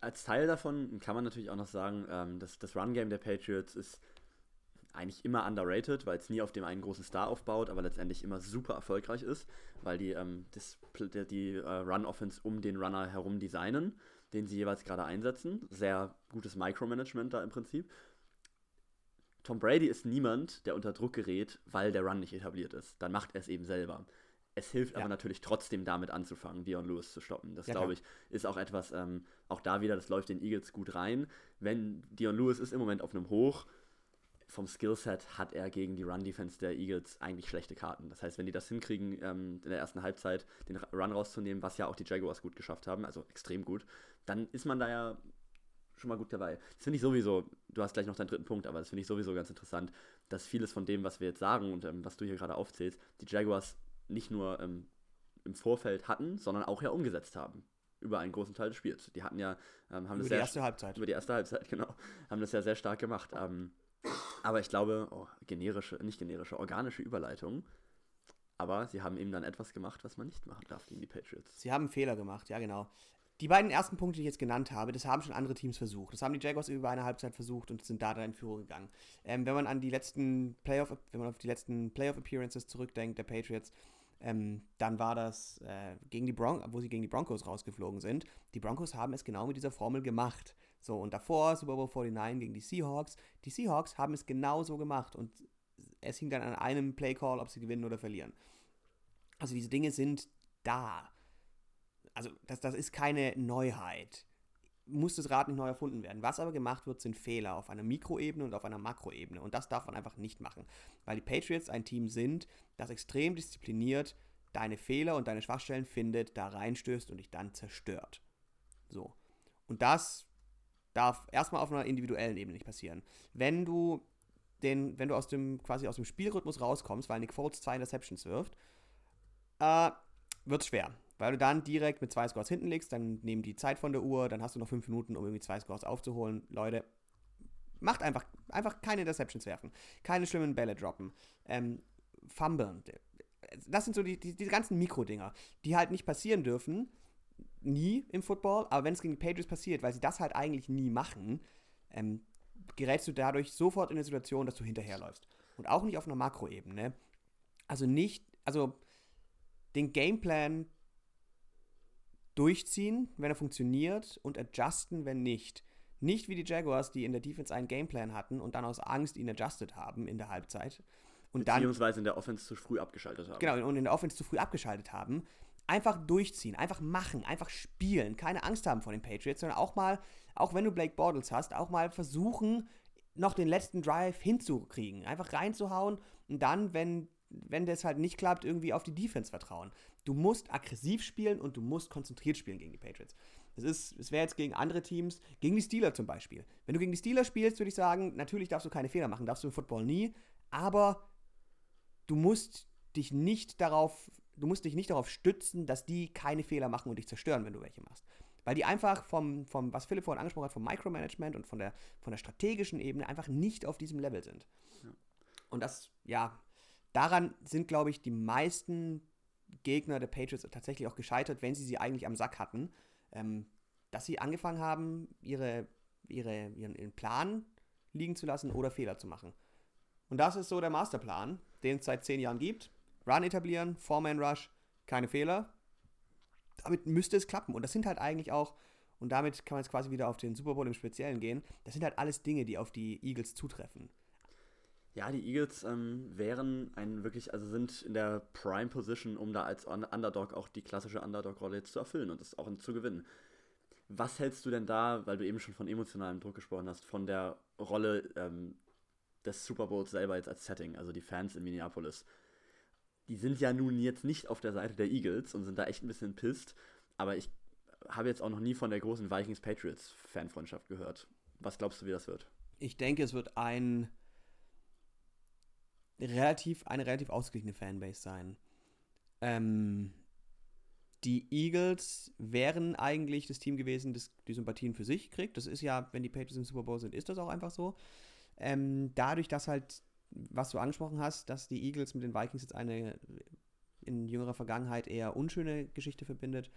Als Teil davon kann man natürlich auch noch sagen, ähm, dass das Run-Game der Patriots ist eigentlich immer underrated, weil es nie auf dem einen großen Star aufbaut, aber letztendlich immer super erfolgreich ist, weil die ähm, das, die, die äh, Run-Offense um den Runner herum designen, den sie jeweils gerade einsetzen. Sehr gutes Micromanagement da im Prinzip. Tom Brady ist niemand, der unter Druck gerät, weil der Run nicht etabliert ist. Dann macht er es eben selber. Es hilft ja. aber natürlich trotzdem damit anzufangen, Dion Lewis zu stoppen. Das, ja, glaube ich, ist auch etwas, ähm, auch da wieder, das läuft den Eagles gut rein. Wenn Dion Lewis ist im Moment auf einem Hoch, vom Skillset hat er gegen die Run-Defense der Eagles eigentlich schlechte Karten. Das heißt, wenn die das hinkriegen, ähm, in der ersten Halbzeit den Run rauszunehmen, was ja auch die Jaguars gut geschafft haben, also extrem gut, dann ist man da ja schon mal gut dabei. Das finde ich sowieso, du hast gleich noch deinen dritten Punkt, aber das finde ich sowieso ganz interessant, dass vieles von dem, was wir jetzt sagen und ähm, was du hier gerade aufzählst, die Jaguars nicht nur ähm, im Vorfeld hatten, sondern auch ja umgesetzt haben. Über einen großen Teil des Spiels. Die hatten ja, ähm, haben über das die erste Halbzeit. Über die erste Halbzeit, genau. Haben das ja sehr stark gemacht. Ähm, aber ich glaube, oh, generische, nicht generische, organische Überleitung. Aber sie haben eben dann etwas gemacht, was man nicht machen darf gegen die Patriots. Sie haben einen Fehler gemacht, ja genau. Die beiden ersten Punkte, die ich jetzt genannt habe, das haben schon andere Teams versucht. Das haben die Jaguars über eine Halbzeit versucht und sind da dann in Führung gegangen. Ähm, wenn man an die letzten Playoff, wenn man auf die letzten Playoff-Appearances zurückdenkt, der Patriots, ähm, dann war das äh, gegen die Bron wo sie gegen die Broncos rausgeflogen sind. Die Broncos haben es genau mit dieser Formel gemacht. So, und davor Super Bowl 49 gegen die Seahawks. Die Seahawks haben es genau so gemacht und es hing dann an einem Play-Call, ob sie gewinnen oder verlieren. Also diese Dinge sind da also das, das ist keine Neuheit. Muss das Rad nicht neu erfunden werden. Was aber gemacht wird, sind Fehler auf einer Mikroebene und auf einer Makroebene. Und das darf man einfach nicht machen. Weil die Patriots ein Team sind, das extrem diszipliniert deine Fehler und deine Schwachstellen findet, da reinstößt und dich dann zerstört. So. Und das darf erstmal auf einer individuellen Ebene nicht passieren. Wenn du den, wenn du aus dem, quasi aus dem Spielrhythmus rauskommst, weil Nick Foles zwei Interceptions wirft, äh, wird es schwer. Weil du dann direkt mit zwei Scores hinten liegst, dann nehmen die Zeit von der Uhr, dann hast du noch fünf Minuten, um irgendwie zwei Scores aufzuholen. Leute, macht einfach, einfach keine Interceptions werfen. Keine schlimmen Bälle droppen. Ähm, fummeln. Das sind so die, die, diese ganzen Mikrodinger, die halt nicht passieren dürfen. Nie im Football, aber wenn es gegen die Patriots passiert, weil sie das halt eigentlich nie machen, ähm, gerätst du dadurch sofort in eine Situation, dass du hinterherläufst. Und auch nicht auf einer Makroebene. Also nicht, also den Gameplan durchziehen, wenn er funktioniert und adjusten, wenn nicht. Nicht wie die Jaguars, die in der Defense einen Gameplan hatten und dann aus Angst ihn adjusted haben in der Halbzeit. Und Beziehungsweise dann, in der Offense zu früh abgeschaltet haben. Genau, und in der Offense zu früh abgeschaltet haben. Einfach durchziehen, einfach machen, einfach spielen. Keine Angst haben vor den Patriots, sondern auch mal, auch wenn du Blake Bortles hast, auch mal versuchen, noch den letzten Drive hinzukriegen. Einfach reinzuhauen und dann, wenn wenn das halt nicht klappt, irgendwie auf die Defense vertrauen. Du musst aggressiv spielen und du musst konzentriert spielen gegen die Patriots. Es ist, es wäre jetzt gegen andere Teams, gegen die Steelers zum Beispiel. Wenn du gegen die Steelers spielst, würde ich sagen, natürlich darfst du keine Fehler machen, darfst du im Football nie, aber du musst dich nicht darauf, du musst dich nicht darauf stützen, dass die keine Fehler machen und dich zerstören, wenn du welche machst. Weil die einfach vom, vom was Philipp vorhin angesprochen hat, vom Micromanagement und von der, von der strategischen Ebene einfach nicht auf diesem Level sind. Ja. Und das, ja, daran sind, glaube ich, die meisten Gegner der Patriots tatsächlich auch gescheitert, wenn sie sie eigentlich am Sack hatten, ähm, dass sie angefangen haben, ihre, ihre, ihren, ihren Plan liegen zu lassen oder Fehler zu machen. Und das ist so der Masterplan, den es seit zehn Jahren gibt. Run etablieren, Four-Man-Rush, keine Fehler. Damit müsste es klappen. Und das sind halt eigentlich auch, und damit kann man jetzt quasi wieder auf den Super Bowl im Speziellen gehen, das sind halt alles Dinge, die auf die Eagles zutreffen. Ja, die Eagles ähm, wären ein wirklich, also sind in der Prime Position, um da als Underdog auch die klassische Underdog-Rolle jetzt zu erfüllen und das auch zu gewinnen. Was hältst du denn da, weil du eben schon von emotionalem Druck gesprochen hast, von der Rolle ähm, des Super Bowls selber jetzt als Setting, also die Fans in Minneapolis? Die sind ja nun jetzt nicht auf der Seite der Eagles und sind da echt ein bisschen pisst, aber ich habe jetzt auch noch nie von der großen Vikings-Patriots-Fanfreundschaft gehört. Was glaubst du, wie das wird? Ich denke, es wird ein relativ, eine relativ ausgeglichene Fanbase sein. Ähm, die Eagles wären eigentlich das Team gewesen, das die Sympathien für sich kriegt. Das ist ja, wenn die Patriots im Super Bowl sind, ist das auch einfach so. Ähm, dadurch, dass halt, was du angesprochen hast, dass die Eagles mit den Vikings jetzt eine in jüngerer Vergangenheit eher unschöne Geschichte verbindet,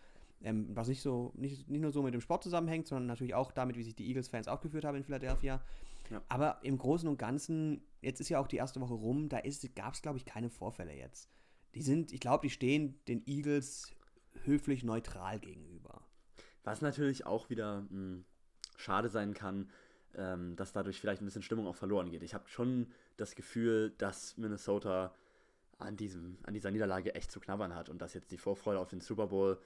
ähm, was nicht so, nicht, nicht nur so mit dem Sport zusammenhängt, sondern natürlich auch damit, wie sich die Eagles-Fans aufgeführt haben in Philadelphia. Ja. Aber im Großen und Ganzen, jetzt ist ja auch die erste Woche rum, da gab es, glaube ich, keine Vorfälle jetzt. Die sind, ich glaube, die stehen den Eagles höflich neutral gegenüber. Was natürlich auch wieder mh, hm, schade sein kann, ähm, dass dadurch vielleicht ein bisschen Stimmung auch verloren geht. Ich habe schon das Gefühl, dass Minnesota an, diesem, an dieser Niederlage echt zu knabbern hat und dass jetzt die Vorfreude auf den Super Bowl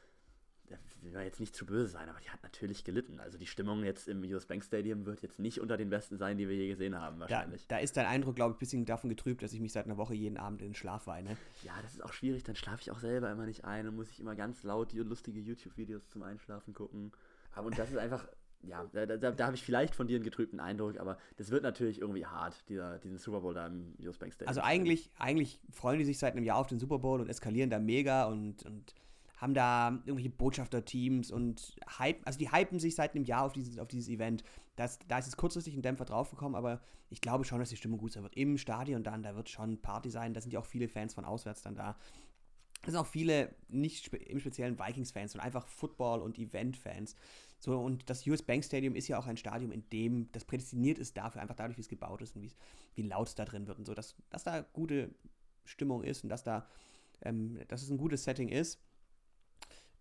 will man jetzt nicht zu böse sein, aber die hat natürlich gelitten. Also die Stimmung jetzt im US Bank Stadium wird jetzt nicht unter den besten sein, die wir je gesehen haben, wahrscheinlich. Da, da ist dein Eindruck, glaube ich, ein bisschen davon getrübt, dass ich mich seit einer Woche jeden Abend in den Schlaf weine. Ja, das ist auch schwierig, dann schlafe ich auch selber immer nicht ein und muss ich immer ganz laut die lustige YouTube-Videos zum Einschlafen gucken. Aber und das ist einfach, ja, da, da, da habe ich vielleicht von dir einen getrübten Eindruck, aber das wird natürlich irgendwie hart, dieser, diesen Super Bowl da im US Bank Stadium. Also eigentlich, eigentlich freuen die sich seit einem Jahr auf den Super Bowl und eskalieren da mega und, und haben da irgendwelche Botschafterteams und hype, also die hypen sich seit einem Jahr auf dieses, auf dieses Event. Das, da ist jetzt kurzfristig ein Dämpfer draufgekommen, aber ich glaube schon, dass die Stimmung gut sein wird. Im Stadion dann, da wird schon Party sein, da sind ja auch viele Fans von auswärts dann da. Es sind auch viele, nicht spe im speziellen Vikings-Fans, sondern einfach Football- und Event-Fans. So, und das US Bank Stadium ist ja auch ein Stadium, in dem das prädestiniert ist dafür, einfach dadurch, wie es gebaut ist und wie laut es da drin wird und so, dass, dass da gute Stimmung ist und dass da, ähm, dass es ein gutes Setting ist.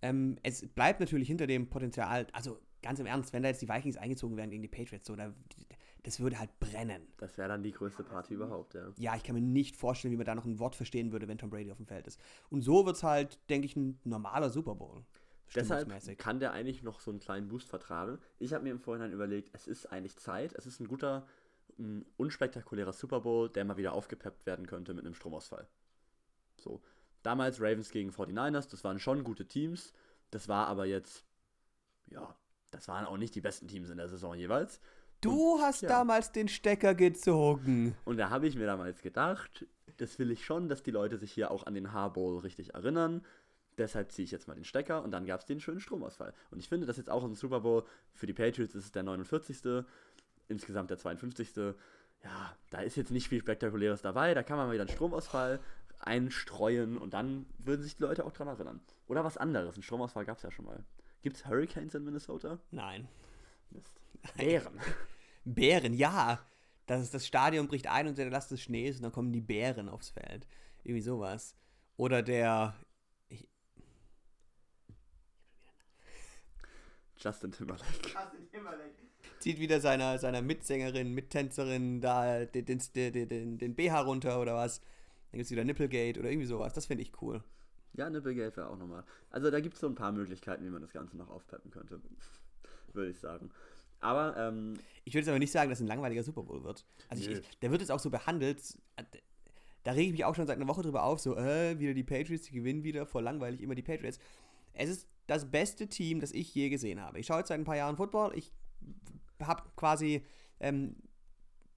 Ähm, es bleibt natürlich hinter dem Potenzial, also ganz im Ernst, wenn da jetzt die Vikings eingezogen werden gegen die Patriots, so, da, das würde halt brennen. Das wäre dann die größte Party überhaupt, ja. Ja, ich kann mir nicht vorstellen, wie man da noch ein Wort verstehen würde, wenn Tom Brady auf dem Feld ist. Und so wird es halt, denke ich, ein normaler Super Bowl. Deshalb kann der eigentlich noch so einen kleinen Boost vertragen. Ich habe mir im Vorhinein überlegt, es ist eigentlich Zeit, es ist ein guter, ein unspektakulärer Super Bowl, der mal wieder aufgepeppt werden könnte mit einem Stromausfall. So, Damals Ravens gegen 49ers, das waren schon gute Teams. Das war aber jetzt, ja, das waren auch nicht die besten Teams in der Saison jeweils. Du und, hast ja. damals den Stecker gezogen. Und da habe ich mir damals gedacht, das will ich schon, dass die Leute sich hier auch an den Haarbowl richtig erinnern. Deshalb ziehe ich jetzt mal den Stecker und dann gab es den schönen Stromausfall. Und ich finde, das jetzt auch im Super Bowl für die Patriots ist es der 49. Insgesamt der 52. Ja, da ist jetzt nicht viel Spektakuläres dabei. Da kann man mal wieder einen Stromausfall einstreuen und dann würden sich die Leute auch dran erinnern. Oder was anderes. Ein Stromausfall gab es ja schon mal. Gibt es Hurricanes in Minnesota? Nein. Mist. Bären. Bären, ja. Das, das Stadion bricht ein und der Last des Schnees und dann kommen die Bären aufs Feld. Irgendwie sowas. Oder der. Ich, Justin Timberlake. Justin Timberlake. Zieht wieder seiner, seiner Mitsängerin, Mittänzerin da den, den, den, den BH runter oder was. Dann gibt es wieder Nipplegate oder irgendwie sowas. Das finde ich cool. Ja, Nipplegate wäre auch nochmal. Also da gibt es so ein paar Möglichkeiten, wie man das Ganze noch aufpeppen könnte. würde ich sagen. Aber, ähm, Ich würde jetzt aber nicht sagen, dass es ein langweiliger Super Bowl wird. Also ich, ich, der wird jetzt auch so behandelt. Da rege ich mich auch schon seit einer Woche drüber auf, so, äh, wieder die Patriots, die gewinnen wieder, voll langweilig, immer die Patriots. Es ist das beste Team, das ich je gesehen habe. Ich schaue jetzt seit ein paar Jahren Football. Ich habe quasi ähm,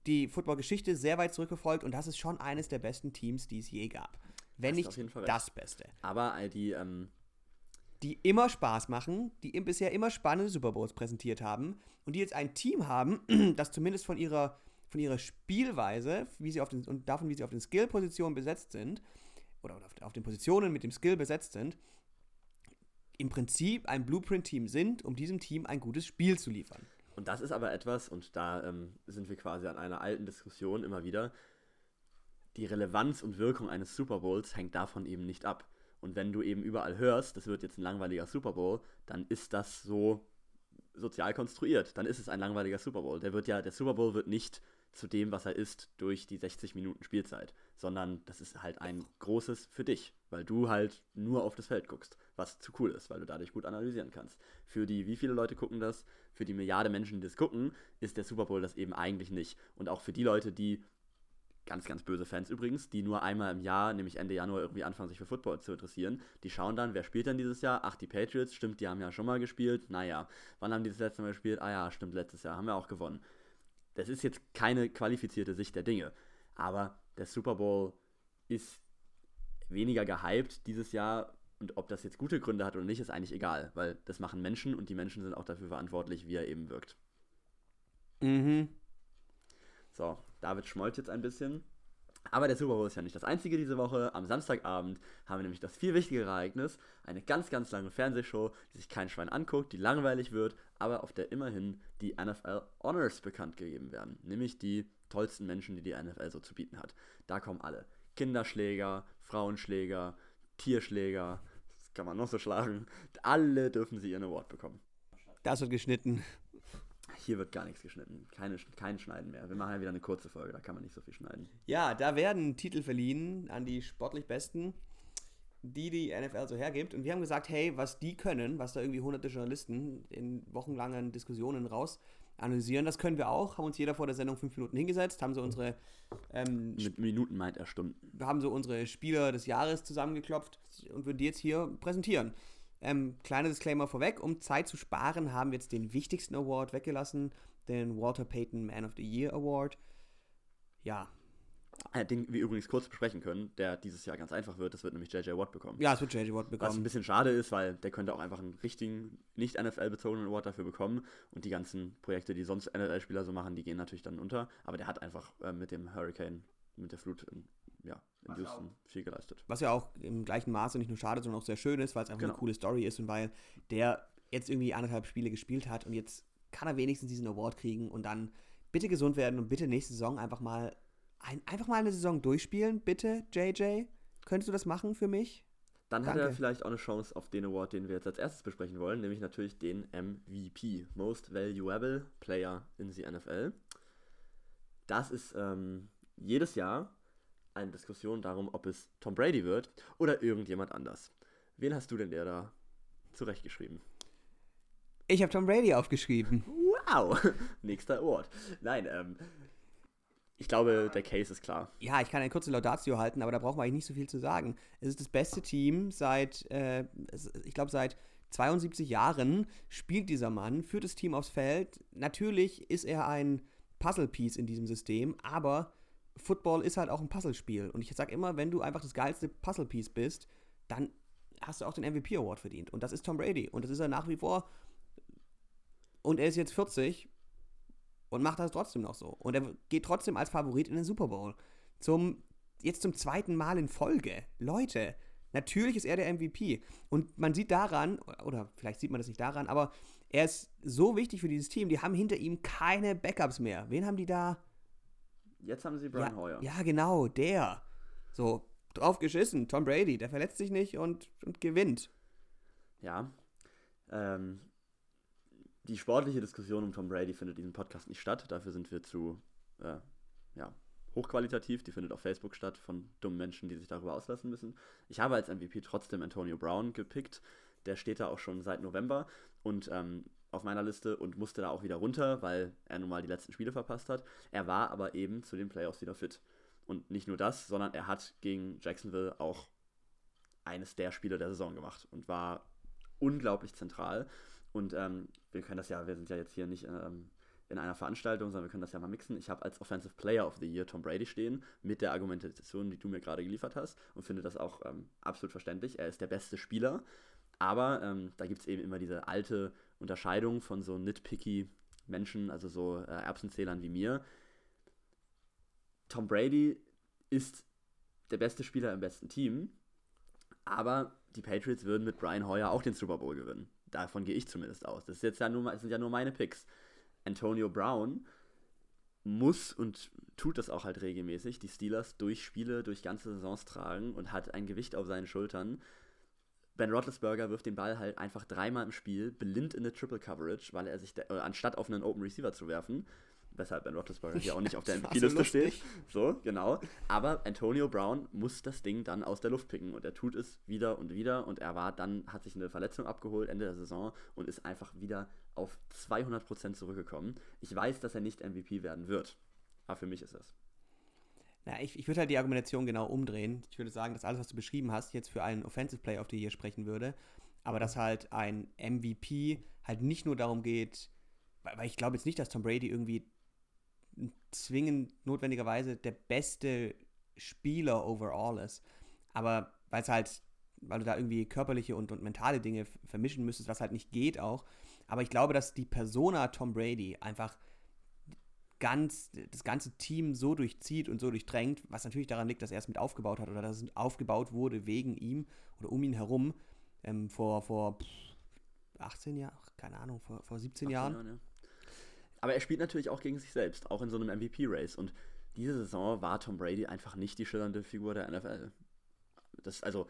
die Football-Geschichte sehr weit zurückverfolgt und das ist schon eines der besten Teams, die es je gab. Wenn nicht das Beste. Aber all die, ähm die immer Spaß machen, die bisher immer spannende Super Bowls präsentiert haben und die jetzt ein Team haben, das zumindest von ihrer, von ihrer Spielweise wie sie auf den, und davon, wie sie auf den Skill-Positionen besetzt sind, oder auf, auf den Positionen mit dem Skill besetzt sind, im Prinzip ein Blueprint-Team sind, um diesem Team ein gutes Spiel zu liefern. Und das ist aber etwas, und da ähm, sind wir quasi an einer alten Diskussion immer wieder. die Relevanz und Wirkung eines Super Bowls hängt davon eben nicht ab. Und wenn du eben überall hörst, das wird jetzt ein langweiliger Super Bowl, dann ist das so sozial konstruiert. Dann ist es ein langweiliger Super Bowl. Der wird ja, der Super Bowl wird nicht zu dem, was er ist, durch die 60 Minuten Spielzeit, sondern das ist halt ein großes für dich, weil du halt nur auf das Feld guckst, was zu cool ist, weil du dadurch gut analysieren kannst. Für die, wie viele Leute gucken das? Für die Milliarde Menschen, die das gucken, ist der Super Bowl das eben eigentlich nicht. Und auch für die Leute, die ganz, ganz böse Fans übrigens, die nur einmal im Jahr, nämlich Ende Januar, irgendwie anfangen, sich für Football zu interessieren. Die schauen dann, wer spielt denn dieses Jahr? Ach, die Patriots, stimmt, die haben ja schon mal gespielt. Naja, wann haben die das letzte Mal gespielt? Ah ja, stimmt, letztes Jahr haben wir auch gewonnen. Das ist jetzt keine qualifizierte Sicht der Dinge, aber der Super Bowl ist weniger gehypt dieses Jahr und ob das jetzt gute Gründe hat oder nicht, ist eigentlich egal, weil das machen Menschen und die Menschen sind auch dafür verantwortlich, wie er eben wirkt. Mhm. So, David schmollt jetzt ein bisschen. Aber der Super Bowl ist ja nicht das einzige diese Woche. Am Samstagabend haben wir nämlich das viel wichtigere Ereignis, eine ganz, ganz lange Fernsehshow, die sich kein Schwein anguckt, die langweilig wird, aber auf der immerhin die NFL Honors bekannt gegeben werden. Nämlich die tollsten Menschen, die die NFL so zu bieten hat. Da kommen alle. Kinderschläger, Frauenschläger, Tierschläger, das kann man noch so schlagen. Alle dürfen sie ihren Award bekommen. Das wird geschnitten. Hier wird gar nichts geschnitten. Keine, kein Schneiden mehr. Wir machen ja wieder eine kurze Folge, da kann man nicht so viel schneiden. Ja, da werden Titel verliehen an die sportlich Besten, die die NFL so hergibt. Und wir haben gesagt, hey, was die können, was da irgendwie hunderte Journalisten in wochenlangen Diskussionen raus analysieren, das können wir auch. Haben uns jeder vor der Sendung fünf Minuten hingesetzt, haben so unsere ähm, Mit Minuten meint er Stunden. wir haben so unsere Spieler des Jahres zusammengeklopft und würden die jetzt hier präsentieren. Ähm, kleiner Disclaimer vorweg, um Zeit zu sparen, haben wir jetzt den wichtigsten Award weggelassen, den Walter Payton Man of the Year Award. Ja, Äh, Den wir übrigens kurz besprechen können, der dieses Jahr ganz einfach wird. Das wird nämlich JJ Watt bekommen. ja, es wird JJ Watt Was ein bekommen. bisschen schade ist, weil der könnte auch einfach einen richtigen, nicht NFL-bezogenen Award dafür bekommen. Und die ganzen Projekte, die sonst NFL-Spieler so machen, die gehen natürlich dann unter. Aber der hat einfach äh, mit dem Hurricane, mit der Flut in, ja, in Houston viel geleistet. Was ja auch im gleichen Maße nicht nur schade, sondern auch sehr schön ist, weil es einfach Genau. eine coole Story ist und weil der jetzt irgendwie anderthalb Spiele gespielt hat und jetzt kann er wenigstens diesen Award kriegen und dann bitte gesund werden und bitte nächste Saison einfach mal ein, einfach mal eine Saison durchspielen, bitte, JJ. Könntest du das machen für mich? Dann hat er Danke. vielleicht auch eine Chance auf den Award, den wir jetzt als erstes besprechen wollen, nämlich natürlich den MVP, Most Valuable Player in the NFL. Das ist ähm, jedes Jahr eine Diskussion darum, ob es Tom Brady wird oder irgendjemand anders. Wen hast du denn der da zurechtgeschrieben? Ich habe Tom Brady aufgeschrieben. Wow! Nächster Award. Nein, ähm, ich glaube, der Case ist klar. Ja, ich kann eine kurze Laudatio halten, aber da braucht man eigentlich nicht so viel zu sagen. Es ist das beste Team seit, äh, ich glaube, seit 72 Jahren spielt dieser Mann, führt das Team aufs Feld. Natürlich ist er ein Puzzle-Piece in diesem System, aber Football ist halt auch ein Puzzlespiel. Und ich sage immer, wenn du einfach das geilste Puzzle-Piece bist, dann hast du auch den MVP-Award verdient. Und das ist Tom Brady. Und das ist er nach wie vor. Und er ist jetzt 40 und macht das trotzdem noch so. Und er geht trotzdem als Favorit in den Super Bowl. Zum, jetzt zum zweiten Mal in Folge. Leute, natürlich ist er der MVP. Und man sieht daran, oder vielleicht sieht man das nicht daran, aber er ist so wichtig für dieses Team. Die haben hinter ihm keine Backups mehr. Wen haben die da? Jetzt haben sie Brian ja, Hoyer. ja, genau, der. So, drauf geschissen. Tom Brady, der verletzt sich nicht und, und gewinnt. Ja. Ähm, die sportliche Diskussion um Tom Brady findet in diesem Podcast nicht statt. Dafür sind wir zu äh, ja, hochqualitativ. Die findet auf Facebook statt von dummen Menschen, die sich darüber auslassen müssen. Ich habe als MVP trotzdem Antonio Brown gepickt. Der steht da auch schon seit November und ähm, auf meiner Liste und musste da auch wieder runter, weil er nun mal die letzten Spiele verpasst hat. Er war aber eben zu den Playoffs wieder fit. Und nicht nur das, sondern er hat gegen Jacksonville auch eines der Spiele der Saison gemacht und war unglaublich zentral. Und ähm, wir können das ja, wir sind ja jetzt hier nicht ähm, in einer Veranstaltung, sondern wir können das ja mal mixen. Ich habe als Offensive Player of the Year Tom Brady stehen, mit der Argumentation, die du mir gerade geliefert hast, und finde das auch ähm, absolut verständlich. Er ist der beste Spieler, aber ähm, da gibt es eben immer diese alte Unterscheidung von so nitpicky Menschen, also so äh, Erbsenzählern wie mir. Tom Brady ist der beste Spieler im besten Team, aber die Patriots würden mit Brian Hoyer auch den Super Bowl gewinnen. Davon gehe ich zumindest aus. Das, ist jetzt ja nur, das sind ja nur meine Picks. Antonio Brown muss und tut das auch halt regelmäßig, die Steelers durch Spiele, durch ganze Saisons tragen und hat ein Gewicht auf seinen Schultern. Ben Roethlisberger wirft den Ball halt einfach dreimal im Spiel, blind in eine Triple Coverage, weil er sich, äh, anstatt auf einen Open Receiver zu werfen, weshalb Ben Roethlisberger hier auch nicht auf der MVP-Liste steht. So, genau. Aber Antonio Brown muss das Ding dann aus der Luft picken und er tut es wieder und wieder und er war dann, hat sich eine Verletzung abgeholt Ende der Saison und ist einfach wieder auf 200% zurückgekommen. Ich weiß, dass er nicht MVP werden wird, aber für mich ist es. Na, ich, ich würde halt die Argumentation genau umdrehen. Ich würde sagen, dass alles, was du beschrieben hast, jetzt für einen Offensive Player auf die hier sprechen würde. Aber dass halt ein MVP halt nicht nur darum geht, weil, ich glaube jetzt nicht, dass Tom Brady irgendwie zwingend notwendigerweise der beste Spieler overall ist. Aber weil es halt, weil du da irgendwie körperliche und, und mentale Dinge vermischen müsstest, was halt nicht geht auch. Aber ich glaube, dass die Persona Tom Brady einfach ganz, das ganze Team so durchzieht und so durchdrängt, was natürlich daran liegt, dass er es mit aufgebaut hat oder dass es aufgebaut wurde wegen ihm oder um ihn herum ähm, vor, vor 18 Jahren, keine Ahnung, vor, vor 17 Jahren. Jahren ja. Aber er spielt natürlich auch gegen sich selbst, auch in so einem MVP-Race. Und diese Saison war Tom Brady einfach nicht die schillernde Figur der NFL. Das, also,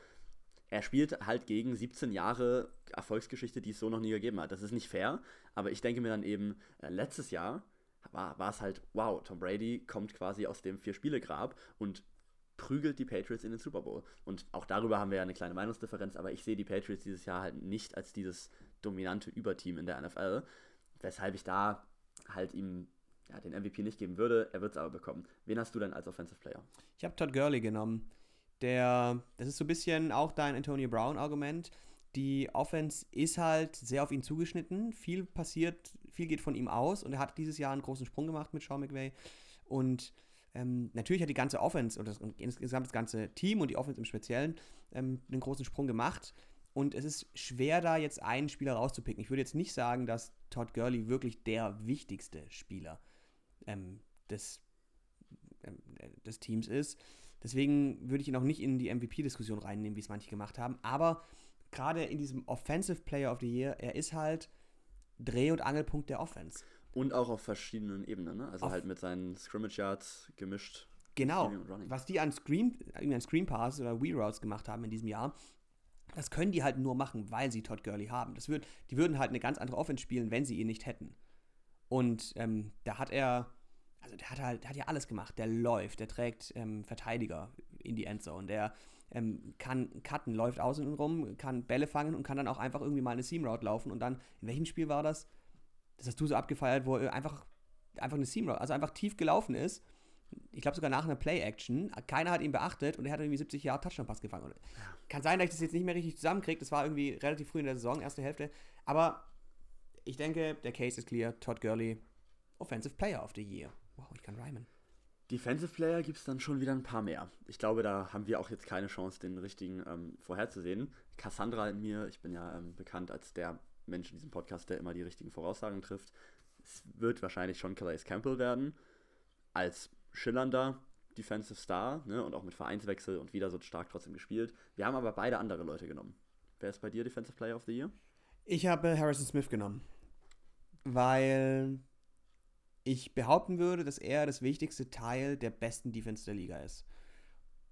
er spielt halt gegen 17 Jahre Erfolgsgeschichte, die es so noch nie gegeben hat. Das ist nicht fair, aber ich denke mir dann eben, äh, letztes Jahr war, war es halt, wow, Tom Brady kommt quasi aus dem Vier-Spiele-Grab und prügelt die Patriots in den Super Bowl. Und auch darüber haben wir ja eine kleine Meinungsdifferenz, aber ich sehe die Patriots dieses Jahr halt nicht als dieses dominante Überteam in der NFL, weshalb ich da halt ihm ja, den MVP nicht geben würde. Er wird es aber bekommen. Wen hast du denn als Offensive Player? Ich habe Todd Gurley genommen. Der, das ist so ein bisschen auch dein Antonio Brown-Argument. Die Offense ist halt sehr auf ihn zugeschnitten. Viel passiert, viel geht von ihm aus und er hat dieses Jahr einen großen Sprung gemacht mit Sean McVay. Und ähm, natürlich hat die ganze Offense oder das, insgesamt das ganze Team und die Offense im Speziellen ähm, einen großen Sprung gemacht. Und es ist schwer, da jetzt einen Spieler rauszupicken. Ich würde jetzt nicht sagen, dass Todd Gurley wirklich der wichtigste Spieler ähm, des, ähm, des Teams ist. Deswegen würde ich ihn auch nicht in die MVP-Diskussion reinnehmen, wie es manche gemacht haben. Aber gerade in diesem Offensive Player of the Year, er ist halt Dreh- und Angelpunkt der Offense. Und auch auf verschiedenen Ebenen, ne? Also auf halt mit seinen Scrimmage Yards gemischt. Genau. Was die an Screen, an Screen Pass oder Wheel Routes gemacht haben in diesem Jahr, das können die halt nur machen, weil sie Todd Gurley haben. Das würd, die würden halt eine ganz andere Offense spielen, wenn sie ihn nicht hätten. Und ähm, da hat er, also der hat halt, der hat ja alles gemacht. Der läuft, der trägt ähm, Verteidiger in die Endzone, der ähm, kann cutten, läuft außen rum, kann Bälle fangen und kann dann auch einfach irgendwie mal eine Seam Route laufen. Und dann, in welchem Spiel war das? Das hast du so abgefeiert, wo er einfach, einfach eine Seam Route, also einfach tief gelaufen ist ich glaube sogar nach einer Play-Action, keiner hat ihn beachtet und er hat irgendwie 70 Jahre Touchdown-Pass gefangen. Ja. Kann sein, dass ich das jetzt nicht mehr richtig zusammenkriege. Das war irgendwie relativ früh in der Saison, erste Hälfte. Aber ich denke, der Case ist clear. Todd Gurley, Offensive Player of the Year. Wow, ich kann rhymen. Defensive Player gibt es dann schon wieder ein paar mehr. Ich glaube, da haben wir auch jetzt keine Chance, den richtigen ähm, vorherzusehen. Cassandra in mir, ich bin ja ähm, bekannt als der Mensch in diesem Podcast, der immer die richtigen Voraussagen trifft. Es wird wahrscheinlich schon Calais Campbell werden. Als schillernder Defensive Star ne, und auch mit Vereinswechsel und wieder so stark trotzdem gespielt. Wir haben aber beide andere Leute genommen. Wer ist bei dir Defensive Player of the Year? Ich habe Harrison Smith genommen, weil ich behaupten würde, dass er das wichtigste Teil der besten Defense der Liga ist.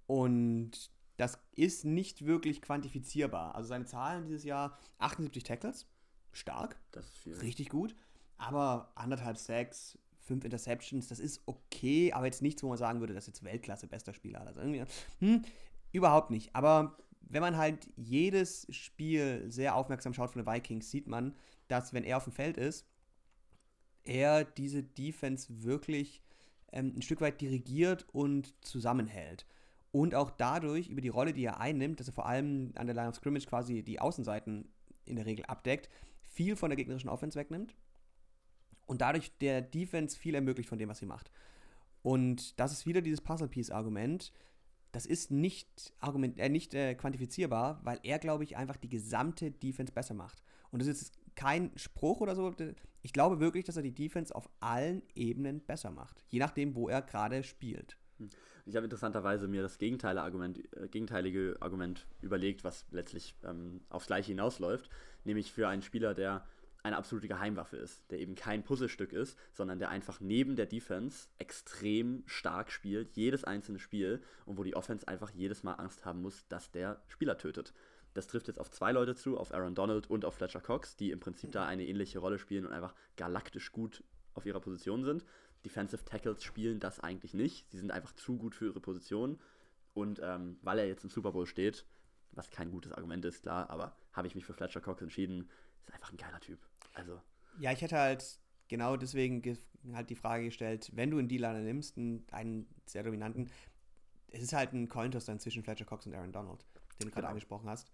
Und das ist nicht wirklich quantifizierbar. Also seine Zahlen dieses Jahr 78 Tackles, stark, das ist viel. richtig gut, aber anderthalb Sacks, fünf Interceptions, das ist okay, aber jetzt nichts, wo man sagen würde, das ist jetzt Weltklasse, bester Spieler. Also irgendwie, hm, überhaupt nicht. Aber wenn man halt jedes Spiel sehr aufmerksam schaut von den Vikings, sieht man, dass, wenn er auf dem Feld ist, er diese Defense wirklich ähm, ein Stück weit dirigiert und zusammenhält. Und auch dadurch, über die Rolle, die er einnimmt, dass er vor allem an der Line of Scrimmage quasi die Außenseiten in der Regel abdeckt, viel von der gegnerischen Offense wegnimmt und dadurch der Defense viel ermöglicht von dem, was sie macht. Und das ist wieder dieses Puzzle-Piece-Argument. Das ist nicht, Argument, äh, nicht äh, quantifizierbar, weil er, glaube ich, einfach die gesamte Defense besser macht. Und das ist kein Spruch oder so. Ich glaube wirklich, dass er die Defense auf allen Ebenen besser macht. Je nachdem, wo er gerade spielt. Ich habe interessanterweise mir das gegenteilige Argument, äh, gegenteilige Argument überlegt, was letztlich ähm, aufs Gleiche hinausläuft. Nämlich für einen Spieler, der eine absolute Geheimwaffe ist, der eben kein Puzzlestück ist, sondern der einfach neben der Defense extrem stark spielt, jedes einzelne Spiel und wo die Offense einfach jedes Mal Angst haben muss, dass der Spieler tötet. Das trifft jetzt auf zwei Leute zu, auf Aaron Donald und auf Fletcher Cox, die im Prinzip da eine ähnliche Rolle spielen und einfach galaktisch gut auf ihrer Position sind. Defensive Tackles spielen das eigentlich nicht. Sie sind einfach zu gut für ihre Position. Und ähm, weil er jetzt im Super Bowl steht, was kein gutes Argument ist, klar, aber habe ich mich für Fletcher Cox entschieden. Ist einfach ein geiler Typ. Also. Ja, ich hätte halt genau deswegen halt die Frage gestellt, wenn du einen D-Liner nimmst, einen, sehr dominanten, es ist halt ein Cointoss dann zwischen Fletcher Cox und Aaron Donald, den du gerade genau. angesprochen hast.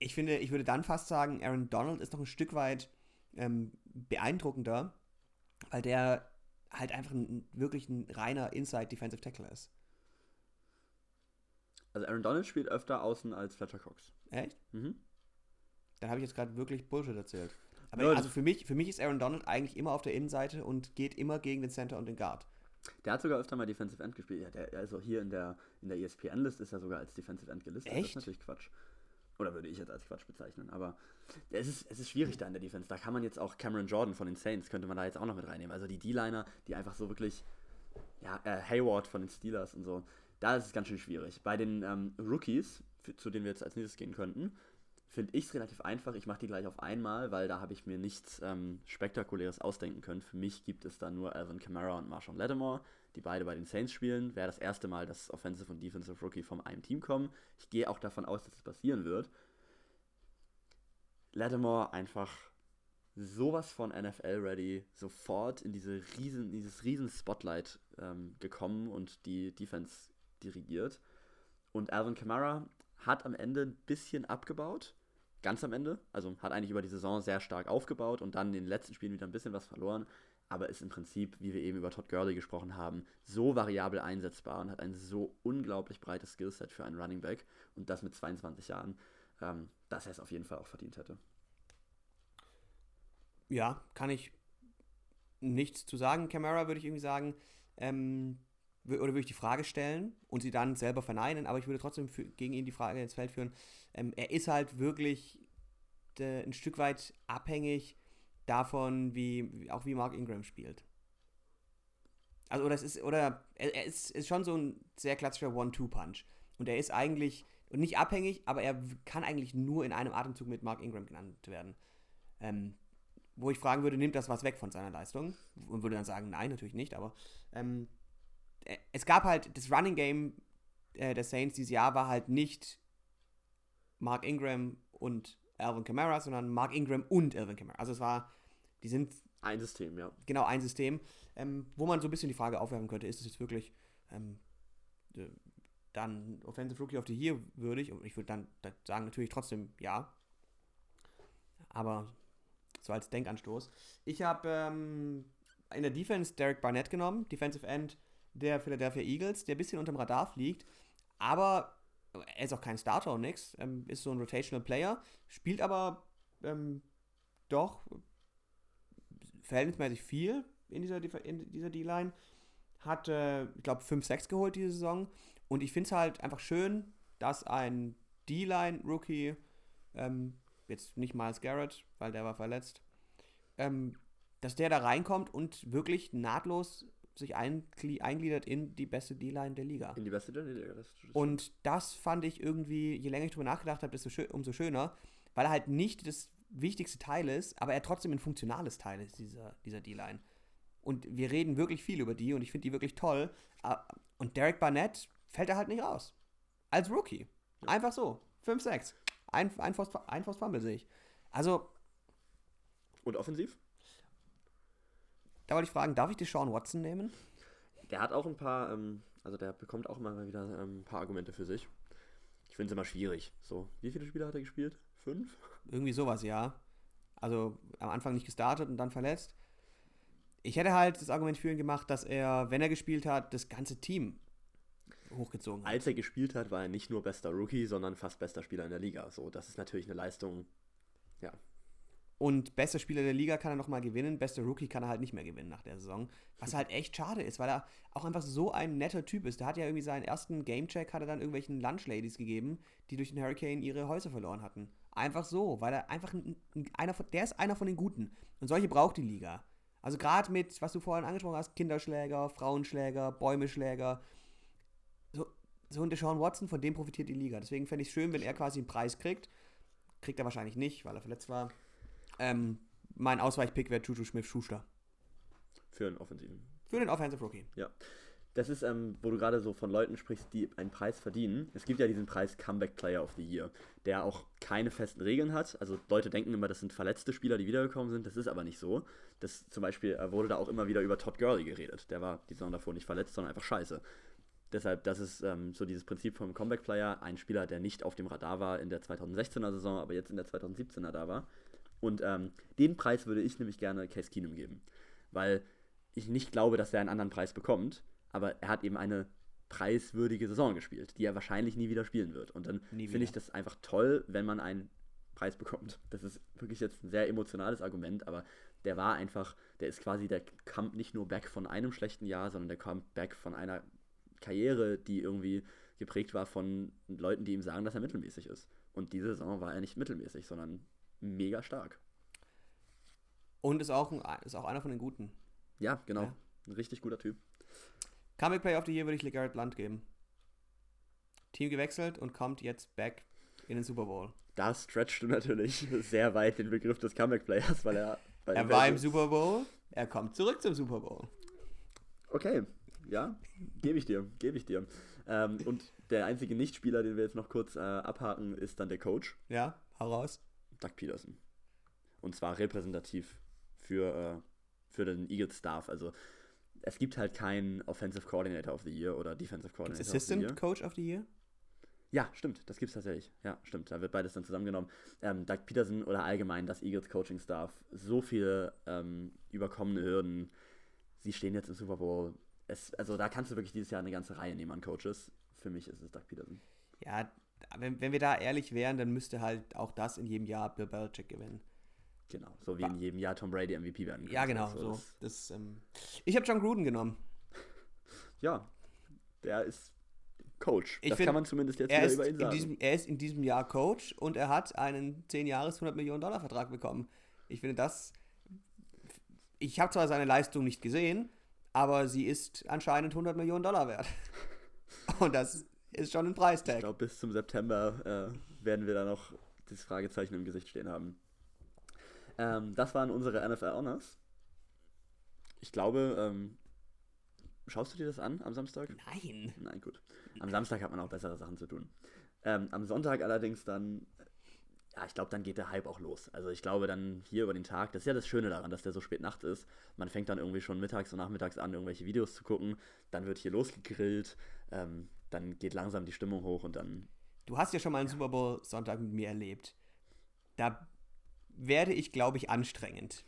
Ich finde, ich würde dann fast sagen, Aaron Donald ist noch ein Stück weit ähm, beeindruckender, weil der halt einfach ein, wirklich ein reiner Inside Defensive Tackle ist. Also Aaron Donald spielt öfter außen als Fletcher Cox. Echt? Mhm. Dann habe ich jetzt gerade wirklich Bullshit erzählt. Aber also für mich, für mich ist Aaron Donald eigentlich immer auf der Innenseite und geht immer gegen den Center und den Guard. Der hat sogar öfter mal Defensive End gespielt. Ja, der, also hier in der, in der ESPN-List ist er sogar als Defensive End gelistet. Echt? Das ist natürlich Quatsch. Oder würde ich jetzt als Quatsch bezeichnen. Aber es ist, es ist schwierig da in der Defense. Da kann man jetzt auch Cameron Jordan von den Saints, könnte man da jetzt auch noch mit reinnehmen. Also die D-Liner, die einfach so wirklich, ja, äh, Hayward von den Steelers und so, da ist es ganz schön schwierig. Bei den ähm, Rookies, für, zu denen wir jetzt als nächstes gehen könnten, finde ich es relativ einfach. Ich mache die gleich auf einmal, weil da habe ich mir nichts ähm, Spektakuläres ausdenken können. Für mich gibt es da nur Alvin Kamara und Marshawn Lattimore, die beide bei den Saints spielen. Wäre das erste Mal, dass Offensive und Defensive Rookie vom einem Team kommen. Ich gehe auch davon aus, dass es das passieren wird. Lattimore einfach sowas von NFL-ready, sofort in diese riesen, dieses riesen Spotlight ähm, gekommen und die Defense dirigiert. Und Alvin Kamara hat am Ende ein bisschen abgebaut, ganz am Ende. Also hat eigentlich über die Saison sehr stark aufgebaut und dann in den letzten Spielen wieder ein bisschen was verloren. Aber ist im Prinzip, wie wir eben über Todd Gurley gesprochen haben, so variabel einsetzbar und hat ein so unglaublich breites Skillset für einen Running Back und das mit 22 Jahren, ähm, dass er es auf jeden Fall auch verdient hätte. Ja, kann ich nichts zu sagen. Camara würde ich irgendwie sagen, ähm, oder würde ich die Frage stellen und sie dann selber verneinen, aber ich würde trotzdem für, gegen ihn die Frage ins Feld führen. Ähm, er ist halt wirklich de, ein Stück weit abhängig davon, wie auch wie Mark Ingram spielt. Also es ist oder er, er ist, ist schon so ein sehr klassischer One-Two-Punch und er ist eigentlich und nicht abhängig, aber er kann eigentlich nur in einem Atemzug mit Mark Ingram genannt werden. Ähm, wo ich fragen würde, nimmt das was weg von seiner Leistung? Und würde dann sagen, nein, natürlich nicht, aber ähm, äh, es gab halt, das Running Game äh, der Saints dieses Jahr war halt nicht Mark Ingram und Alvin Kamara, sondern Mark Ingram und Alvin Kamara. Also es war, die sind... Ein System, ja. Genau, ein System, ähm, wo man so ein bisschen die Frage aufwerfen könnte, ist es jetzt wirklich ähm, dann Offensive Rookie of the Year würdig? Und ich würde dann sagen, natürlich trotzdem ja. Aber so als Denkanstoß. Ich habe ähm, in der Defense Derek Barnett genommen, Defensive End der Philadelphia Eagles, der ein bisschen unter dem Radar fliegt, aber er ist auch kein Starter und nix, ähm, ist so ein Rotational Player, spielt aber ähm, doch verhältnismäßig viel in dieser, in dieser D-Line. Hat, äh, ich glaube, 5-6 geholt diese Saison. Und ich finde es halt einfach schön, dass ein D-Line-Rookie, ähm, jetzt nicht Miles Garrett, weil der war verletzt, ähm, dass der da reinkommt und wirklich nahtlos sich eingliedert in die beste D-Line der Liga. In die beste D-Line. Und das fand ich irgendwie, je länger ich drüber nachgedacht habe, desto schön, umso schöner, weil er halt nicht das wichtigste Teil ist, aber er trotzdem ein funktionales Teil ist dieser, dieser D-Line. Und wir reden wirklich viel über die und ich finde die wirklich toll. Und Derek Barnett fällt er halt nicht raus. Als Rookie. Ja. Einfach so. 5-6. Ein, ein, Force, ein Force Fumble sehe ich. Also. Und offensiv? Da wollte ich fragen, darf ich die Sean Watson nehmen? Der hat auch ein paar, ähm, also der bekommt auch immer wieder ähm, ein paar Argumente für sich. Ich finde es immer schwierig. So, wie viele Spiele hat er gespielt? Fünf? Irgendwie sowas, ja. Also am Anfang nicht gestartet und dann verletzt. Ich hätte halt das Argument für ihn gemacht, dass er, wenn er gespielt hat, das ganze Team hochgezogen hat. Als er gespielt hat, war er nicht nur bester Rookie, sondern fast bester Spieler in der Liga. So, das ist natürlich eine Leistung, ja, und bester Spieler der Liga kann er nochmal gewinnen, bester Rookie kann er halt nicht mehr gewinnen nach der Saison. Was halt echt schade ist, weil er auch einfach so ein netter Typ ist. Der hat ja irgendwie seinen ersten Gamecheck, hat er dann irgendwelchen Lunchladies gegeben, die durch den Hurricane ihre Häuser verloren hatten. Einfach so, weil er einfach ein, ein, einer von, der ist einer von den Guten. Und solche braucht die Liga. Also gerade mit, was du vorhin angesprochen hast, Kinderschläger, Frauenschläger, Bäumeschläger. So, so ein Deshaun Watson, von dem profitiert die Liga. Deswegen fände ich es schön, wenn er quasi einen Preis kriegt. Kriegt er wahrscheinlich nicht, weil er verletzt war. Ähm, mein Ausweichpick wäre Juju Smith-Schuster. Für einen Offensiven. Für den Offensive Rookie. Ja. Das ist, ähm, wo du gerade so von Leuten sprichst, die einen Preis verdienen. Es gibt ja diesen Preis Comeback Player of the Year, der auch keine festen Regeln hat. Also Leute denken immer, das sind verletzte Spieler, die wiedergekommen sind. Das ist aber nicht so. Das zum Beispiel äh, wurde da auch immer wieder über Todd Gurley geredet. Der war die Saison davor nicht verletzt, sondern einfach scheiße. Deshalb, das ist ähm, so dieses Prinzip vom Comeback Player. Ein Spieler, der nicht auf dem Radar war in der 2016er Saison, aber jetzt in der 2017er da war. Und ähm, den Preis würde ich nämlich gerne Case Keenum geben. Weil ich nicht glaube, dass er einen anderen Preis bekommt aber er hat eben eine preiswürdige Saison gespielt, die er wahrscheinlich nie wieder spielen wird. Und dann finde ich das einfach toll, wenn man einen Preis bekommt. Das ist wirklich jetzt ein sehr emotionales Argument, aber der war einfach, der ist quasi, der kam nicht nur back von einem schlechten Jahr, sondern der kam back von einer Karriere, die irgendwie geprägt war von Leuten, die ihm sagen, dass er mittelmäßig ist. Und diese Saison war er nicht mittelmäßig, sondern mega stark. Und ist auch, ein, ist auch einer von den Guten. Ja, genau. Ja. Ein richtig guter Typ. Comic Player of the Year würde ich LeGarrette Blunt geben. Team gewechselt und kommt jetzt back in den Super Bowl. Da stretchst du natürlich sehr weit den Begriff des Comeback-Players, weil er. Bei Er war im Super Bowl, er kommt zurück zum Super Bowl. Okay, ja, gebe ich dir, gebe ich dir. Ähm, und der einzige Nichtspieler, den wir jetzt noch kurz äh, abhaken, ist dann der Coach, Ja, hau raus. Doug Peterson. Und zwar repräsentativ für, äh, für den Eagles-Staff. Also es gibt halt keinen Offensive Coordinator of the Year oder Defensive Coordinator Gibt's of the Assistant Year. Coach of the Year? Ja, stimmt, das gibt's tatsächlich. Ja, stimmt, da wird beides dann zusammengenommen. Ähm, Doug Peterson oder allgemein das Eagles Coaching Staff, so viele ähm, überkommene Hürden. Sie stehen jetzt im Super Bowl. Es, also da kannst du wirklich dieses Jahr eine ganze Reihe nehmen an Coaches. Für mich ist es Doug Peterson. Ja, wenn, wenn wir da ehrlich wären, dann müsste halt auch das in jedem Jahr Bill Belichick gewinnen. Genau, so wie in jedem Jahr Tom Brady MVP werden Ja, könnte. genau. Also So. das- Das, ähm, ich habe John Gruden genommen. ja, der ist Coach. Ich das find, kann man zumindest jetzt Er wieder über ihn in sagen. diesem, er ist in diesem Jahr Coach und er hat einen 10 Jahres 100 Millionen Dollar Vertrag bekommen. Ich finde das. Ich habe zwar seine Leistung nicht gesehen, aber sie ist anscheinend 100 Millionen Dollar wert. Und das ist schon ein ich Preistag. glaube, bis zum September äh, werden wir da noch das Fragezeichen im Gesicht stehen haben. Ähm, das waren unsere NFL Honors. Ich glaube, ähm, schaust du dir das an am Samstag? Nein. Nein, gut. Am Samstag hat man auch bessere Sachen zu tun. Ähm, am Sonntag allerdings dann, ja, ich glaube, dann geht der Hype auch los. Also ich glaube dann hier über den Tag, das ist ja das Schöne daran, dass der so spät Nacht ist. Man fängt dann irgendwie schon mittags und nachmittags an, irgendwelche Videos zu gucken. Dann wird hier losgegrillt. Ähm, dann geht langsam die Stimmung hoch und dann, Du hast ja schon mal einen Super Bowl Sonntag mit mir erlebt. Da werde ich, glaube ich, anstrengend.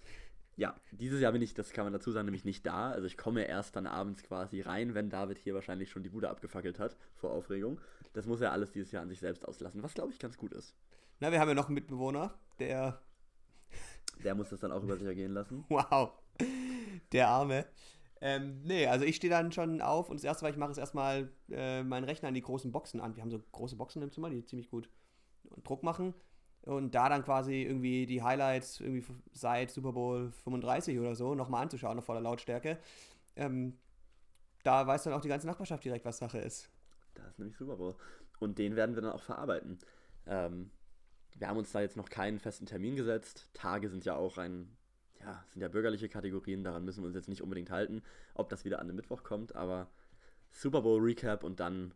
ja, dieses Jahr bin ich, das kann man dazu sagen, nämlich nicht da. Also ich komme erst dann abends quasi rein, wenn David hier wahrscheinlich schon die Bude abgefackelt hat vor Aufregung. Das muss er alles dieses Jahr an sich selbst auslassen, was glaube ich ganz gut ist. Na, wir haben ja noch einen Mitbewohner, der Der muss das dann auch über sich ergehen lassen. Wow. Der Arme. Ähm, nee, also ich stehe dann schon auf und das erste, was ich mache, ist erstmal äh, meinen Rechner an die großen Boxen an. Wir haben so große Boxen im Zimmer, die ziemlich gut Druck machen. Und da dann quasi irgendwie die Highlights irgendwie seit Super Bowl 35 oder so nochmal anzuschauen auf voller Lautstärke. Ähm, da weiß dann auch die ganze Nachbarschaft direkt, was Sache ist. Da ist nämlich Super Bowl. Und den werden wir dann auch verarbeiten. Ähm, wir haben uns da jetzt noch keinen festen Termin gesetzt. Tage sind ja auch ein, ja, sind ja bürgerliche Kategorien, daran müssen wir uns jetzt nicht unbedingt halten, ob das wieder an den Mittwoch kommt, aber Super Bowl Recap und dann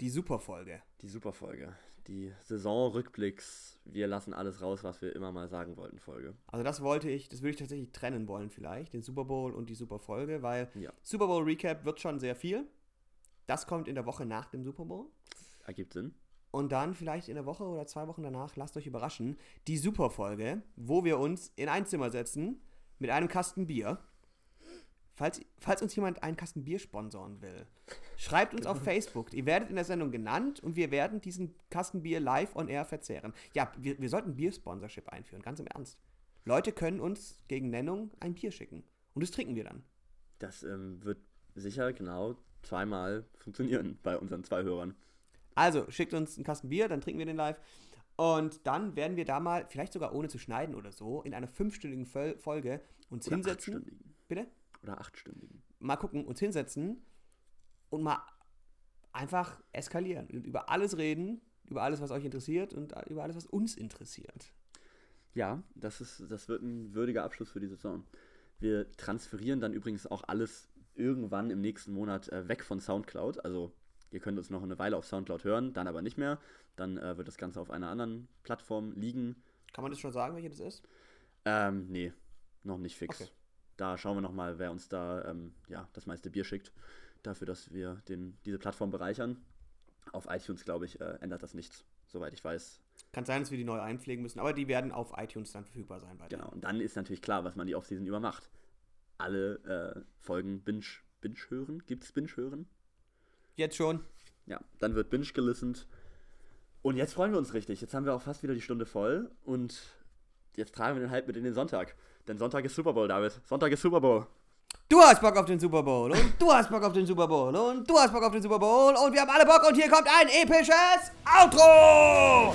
Die Superfolge. die Superfolge. Die Saisonrückblicks, wir lassen alles raus, was wir immer mal sagen wollten, Folge. Also das wollte ich, das würde ich tatsächlich trennen wollen vielleicht, den Super Bowl und die Superfolge, weil Ja. Super Bowl Recap wird schon sehr viel. Das kommt in der Woche nach dem Super Bowl. Ergibt Sinn. Und dann vielleicht in der Woche oder zwei Wochen danach, lasst euch überraschen, die Superfolge, wo wir uns in ein Zimmer setzen mit einem Kasten Bier. Falls, falls uns jemand einen Kasten Bier sponsoren will, schreibt uns auf Facebook. Ihr werdet in der Sendung genannt und wir werden diesen Kasten Bier live on air verzehren. Ja, wir, wir sollten Bier-Sponsorship einführen, ganz im Ernst. Leute können uns gegen Nennung ein Bier schicken. Und das trinken wir dann. Das ähm, wird sicher genau zweimal funktionieren bei unseren zwei Hörern. Also, schickt uns einen Kasten Bier, dann trinken wir den live. Und dann werden wir da mal, vielleicht sogar ohne zu schneiden oder so, in einer fünfstündigen Fol- Folge uns Oder hinsetzen. Bitte? Oder achtstündigen. Mal gucken, uns hinsetzen und mal einfach eskalieren und über alles reden, über alles, was euch interessiert und über alles, was uns interessiert. Ja, das, ist, das wird ein würdiger Abschluss für die Saison. Wir transferieren dann übrigens auch alles irgendwann im nächsten Monat äh, weg von Soundcloud. Also ihr könnt uns noch eine Weile auf Soundcloud hören, dann aber nicht mehr. Dann äh, wird das Ganze auf einer anderen Plattform liegen. Kann man das schon sagen, welche das ist? Ähm, nee, noch nicht fix. Okay. Da schauen wir nochmal, wer uns da ähm, ja, das meiste Bier schickt. Dafür, dass wir den, diese Plattform bereichern. Auf iTunes, glaube ich, äh, ändert das nichts, soweit ich weiß. Kann sein, dass wir die neu einpflegen müssen, aber die werden auf iTunes dann verfügbar sein. Bei Genau. Und dann ist natürlich klar, was man die Offseason über macht. Alle äh, Folgen Binge, Binge hören. Gibt's Binge hören? Jetzt schon. Ja, dann wird Binge gelistet. Und jetzt freuen wir uns richtig. Jetzt haben wir auch fast wieder die Stunde voll. Und jetzt tragen wir den Hype mit in den Sonntag. Denn Sonntag ist Super Bowl, David. Sonntag ist Super Bowl. Du hast Bock auf den Super Bowl und du hast Bock auf den Super Bowl und du hast Bock auf den Super Bowl und wir haben alle Bock und hier kommt ein episches Outro!